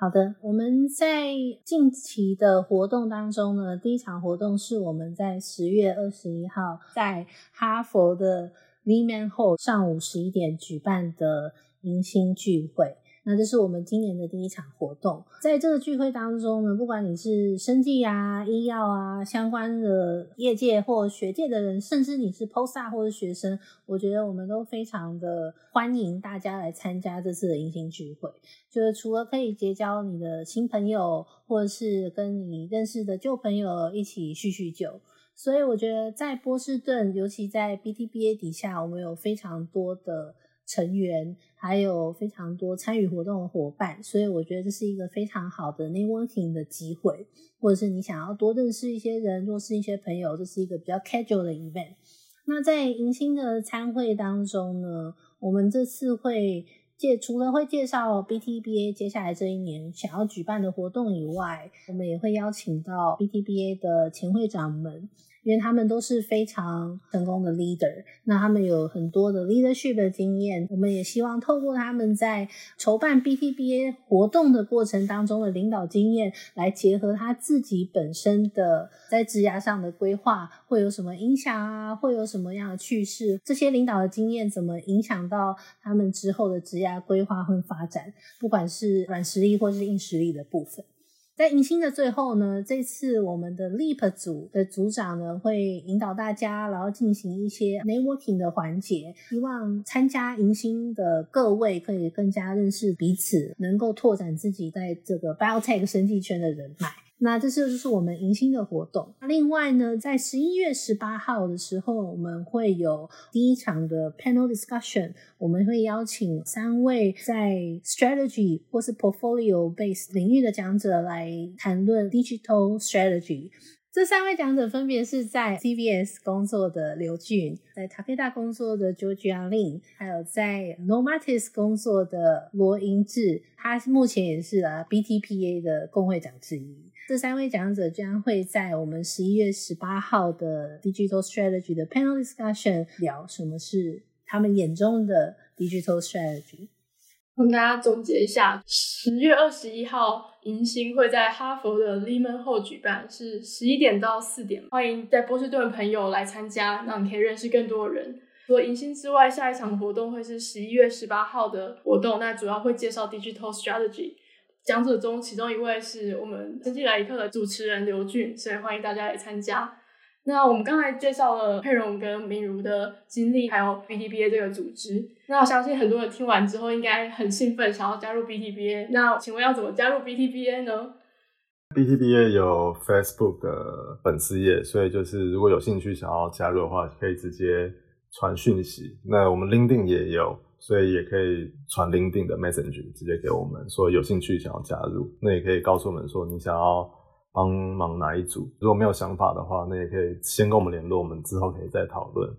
好的，我们在近期的活动当中呢，第一场活动是我们在十月二十一号在哈佛的 Lehman Hall 上午十一点举办的迎新聚会。那这是我们今年的第一场活动，在这个聚会当中呢，不管你是生技啊、医药啊相关的业界或学界的人，甚至你是 post 或者学生，我觉得我们都非常的欢迎大家来参加这次的迎新聚会。就是除了可以结交你的新朋友，或者是跟你认识的旧朋友一起叙叙旧，所以我觉得在波士顿，尤其在 BTBA 底下，我们有非常多的。成员还有非常多参与活动的伙伴，所以我觉得这是一个非常好的 networking 的机会，或者是你想要多认识一些人，多认识一些朋友，这是一个比较 casual 的 event。那在迎新的参会当中呢，我们这次会介除了会介绍 BTBA 接下来这一年想要举办的活动以外，我们也会邀请到 BTBA 的前会长们。因为他们都是非常成功的 leader，那他们有很多的 leadership 的经验。我们也希望透过他们在筹办 BTBA 活动的过程当中的领导经验，来结合他自己本身的在职涯上的规划，会有什么影响啊？会有什么样的趣事？这些领导的经验怎么影响到他们之后的职涯规划和发展？不管是软实力或是硬实力的部分。在迎新的最后呢，这次我们的 Leap 组的组长呢会引导大家，然后进行一些 networking 的环节，希望参加迎新的各位可以更加认识彼此，能够拓展自己在这个 biotech 生技圈的人脉。那这是就是我们迎新的活动。另外呢，在十一月十八号的时候，我们会有第一场的 panel discussion，我们会邀请三位在 strategy 或是 portfolio based 领域的讲者来谈论 digital strategy。这三位讲者分别是在 CBS 工作的刘俊，在 Takeda 工作的 Georgia Lin，还有在 n o m a t i s 工作的罗英志，他目前也是啊 BTPA 的工会长之一。这三位讲者将会在我们十一月十八号的 Digital Strategy 的 Panel Discussion 聊什么是他们眼中的 Digital Strategy。我们大家总结一下：十月二十一号迎新会在哈佛的 Lehman Hall 举办，是十一点到四点，欢迎在波士顿的朋友来参加，让你可以认识更多的人。除了迎新之外，下一场活动会是十一月十八号的活动，那主要会介绍 Digital Strategy。讲者中，其中一位是我们经济来一课的主持人刘俊，所以欢迎大家来参加。那我们刚才介绍了佩蓉跟明如的经历，还有 BTBA 这个组织。那我相信很多人听完之后应该很兴奋，想要加入 BTBA。那请问要怎么加入 BTBA 呢？BTBA 有 Facebook 的粉丝页，所以就是如果有兴趣想要加入的话，可以直接传讯息。那我们 LinkedIn 也有。所以也可以传钉钉的 Message 直接给我们，说有兴趣想要加入，那也可以告诉我们说你想要帮忙哪一组。如果没有想法的话，那也可以先跟我们联络，我们之后可以再讨论。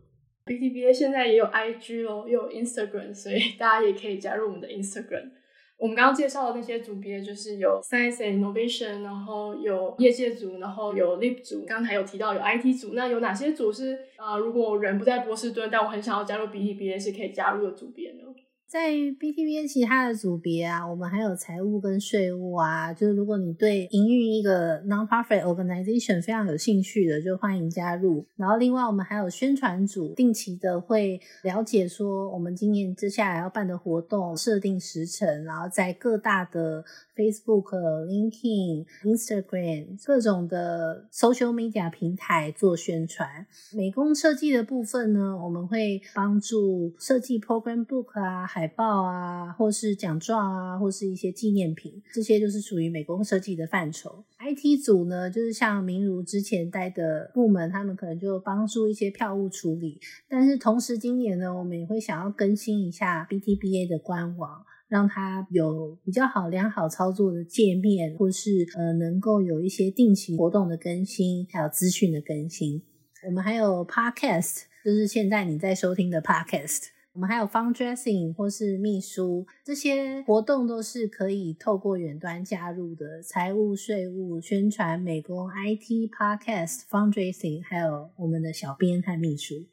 BTBA 现在也有 IG 哦，又有 Instagram，所以大家也可以加入我们的 Instagram。我们刚刚介绍的那些组别，就是有 Science and Innovation，然后有业界组，然后有 Leap 组。刚才有提到有 IT 组，那有哪些组是、呃？如果人不在波士顿，但我很想要加入 BTBA，是可以加入的组别呢？在 BTV 其他的组别啊，我们还有财务跟税务啊，就是如果你对营运一个 non-profit organization 非常有兴趣的，就欢迎加入。然后另外我们还有宣传组，定期的会了解说我们今年接下来要办的活动，设定时程，然后在各大的 Facebook、LinkedIn、Instagram 各种的 social media 平台做宣传。美工设计的部分呢，我们会帮助设计 program book 啊。海报啊，或是奖状啊，或是一些纪念品，这些就是属于美工设计的范畴。IT 组呢，就是像明如之前待的部门，他们可能就帮助一些票务处理。但是同时，今年呢，我们也会想要更新一下 BTBA 的官网，让它有比较好、良好操作的界面，或是呃，能够有一些定期活动的更新，还有资讯的更新。我们还有 Podcast，就是现在你在收听的 Podcast。我们还有 fundraising 或是秘书，这些活动都是可以透过远端加入的。财务、税务、宣传、美工、IT、Podcast、fundraising，还有我们的小编和秘书。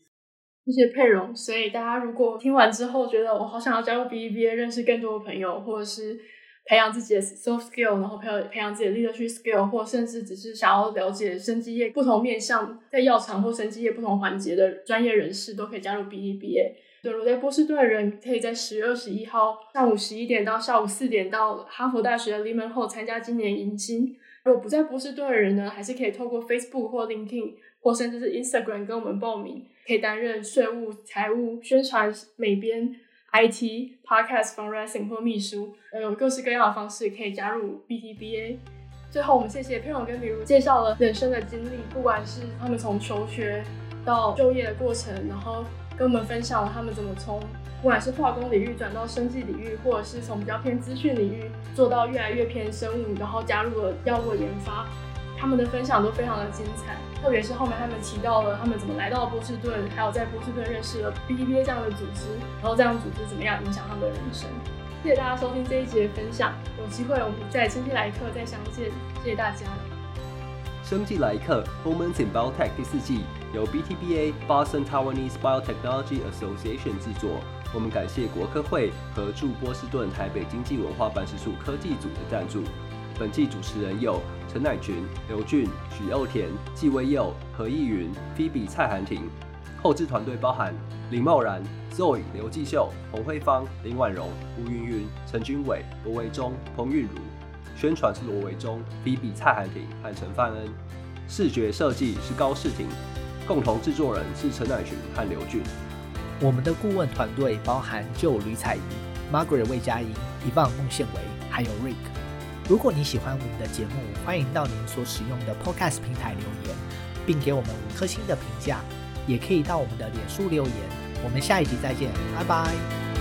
谢谢佩蓉。所以大家如果听完之后觉得我好想要加入 BBA，认识更多的朋友，或者是培养自己的 soft skill，然后培养培养自己的 leadership skill，或甚至只是想要了解生技业不同面向，在药厂或生技业不同环节的专业人士，都可以加入 BTBA。如果在波士顿的人，可以在十月二十一号上午十一点到下午四点到哈佛大学的 l e m a n Hall 参加今年迎新。如果不在波士顿的人呢，还是可以透过 Facebook 或 LinkedIn 或甚至是 Instagram 跟我们报名，可以担任税务、财务、宣传、美编、IT、Podcast、Fundraising 或秘书，呃有各式各样的方式可以加入 BTBA。最后，我们谢谢佩蓉跟比如介绍了人生的经历，不管是他们从求学到就业的过程，然后。跟我们分享了他们怎么从不管是化工领域转到生技领域，或者是从比较偏资讯领域做到越来越偏生物，然后加入了药物研发。他们的分享都非常的精彩，特别是后面他们提到了他们怎么来到波士顿，还有在波士顿认识了 BTBA 这样的组织，然后这样组织怎么样影响他们的人生。谢谢大家收听这一集的分享，有机会我们在生技来一课再相见，谢谢大家。生技来客 Moments in Biotech 第四季由 BTBA Boston Taiwanese Biotechnology Association 制作。我们感谢国科会和驻波士顿台北经济文化办事处科技组的赞助。本季主持人有陈乃群、刘俊、许又田、纪威佑、何义云、菲比蔡涵婷。后制团队包含林茂然、Zoe、刘继秀、洪慧芳、林婉容、吴云云、陈君伟、罗维忠、彭韵如。宣传是罗维忠、菲比蔡涵婷和陈范恩。视觉设计是高世廷。共同制作人是陈乃群和刘俊。我们的顾问团队包含就吕彩仪、Margaret 魏佳莹、Yvonne 孟宪维，还有 Rick。如果你喜欢我们的节目，欢迎到您所使用的 Podcast 平台留言，并给我们五颗星的评价。也可以到我们的脸书留言。我们下一集再见，拜拜。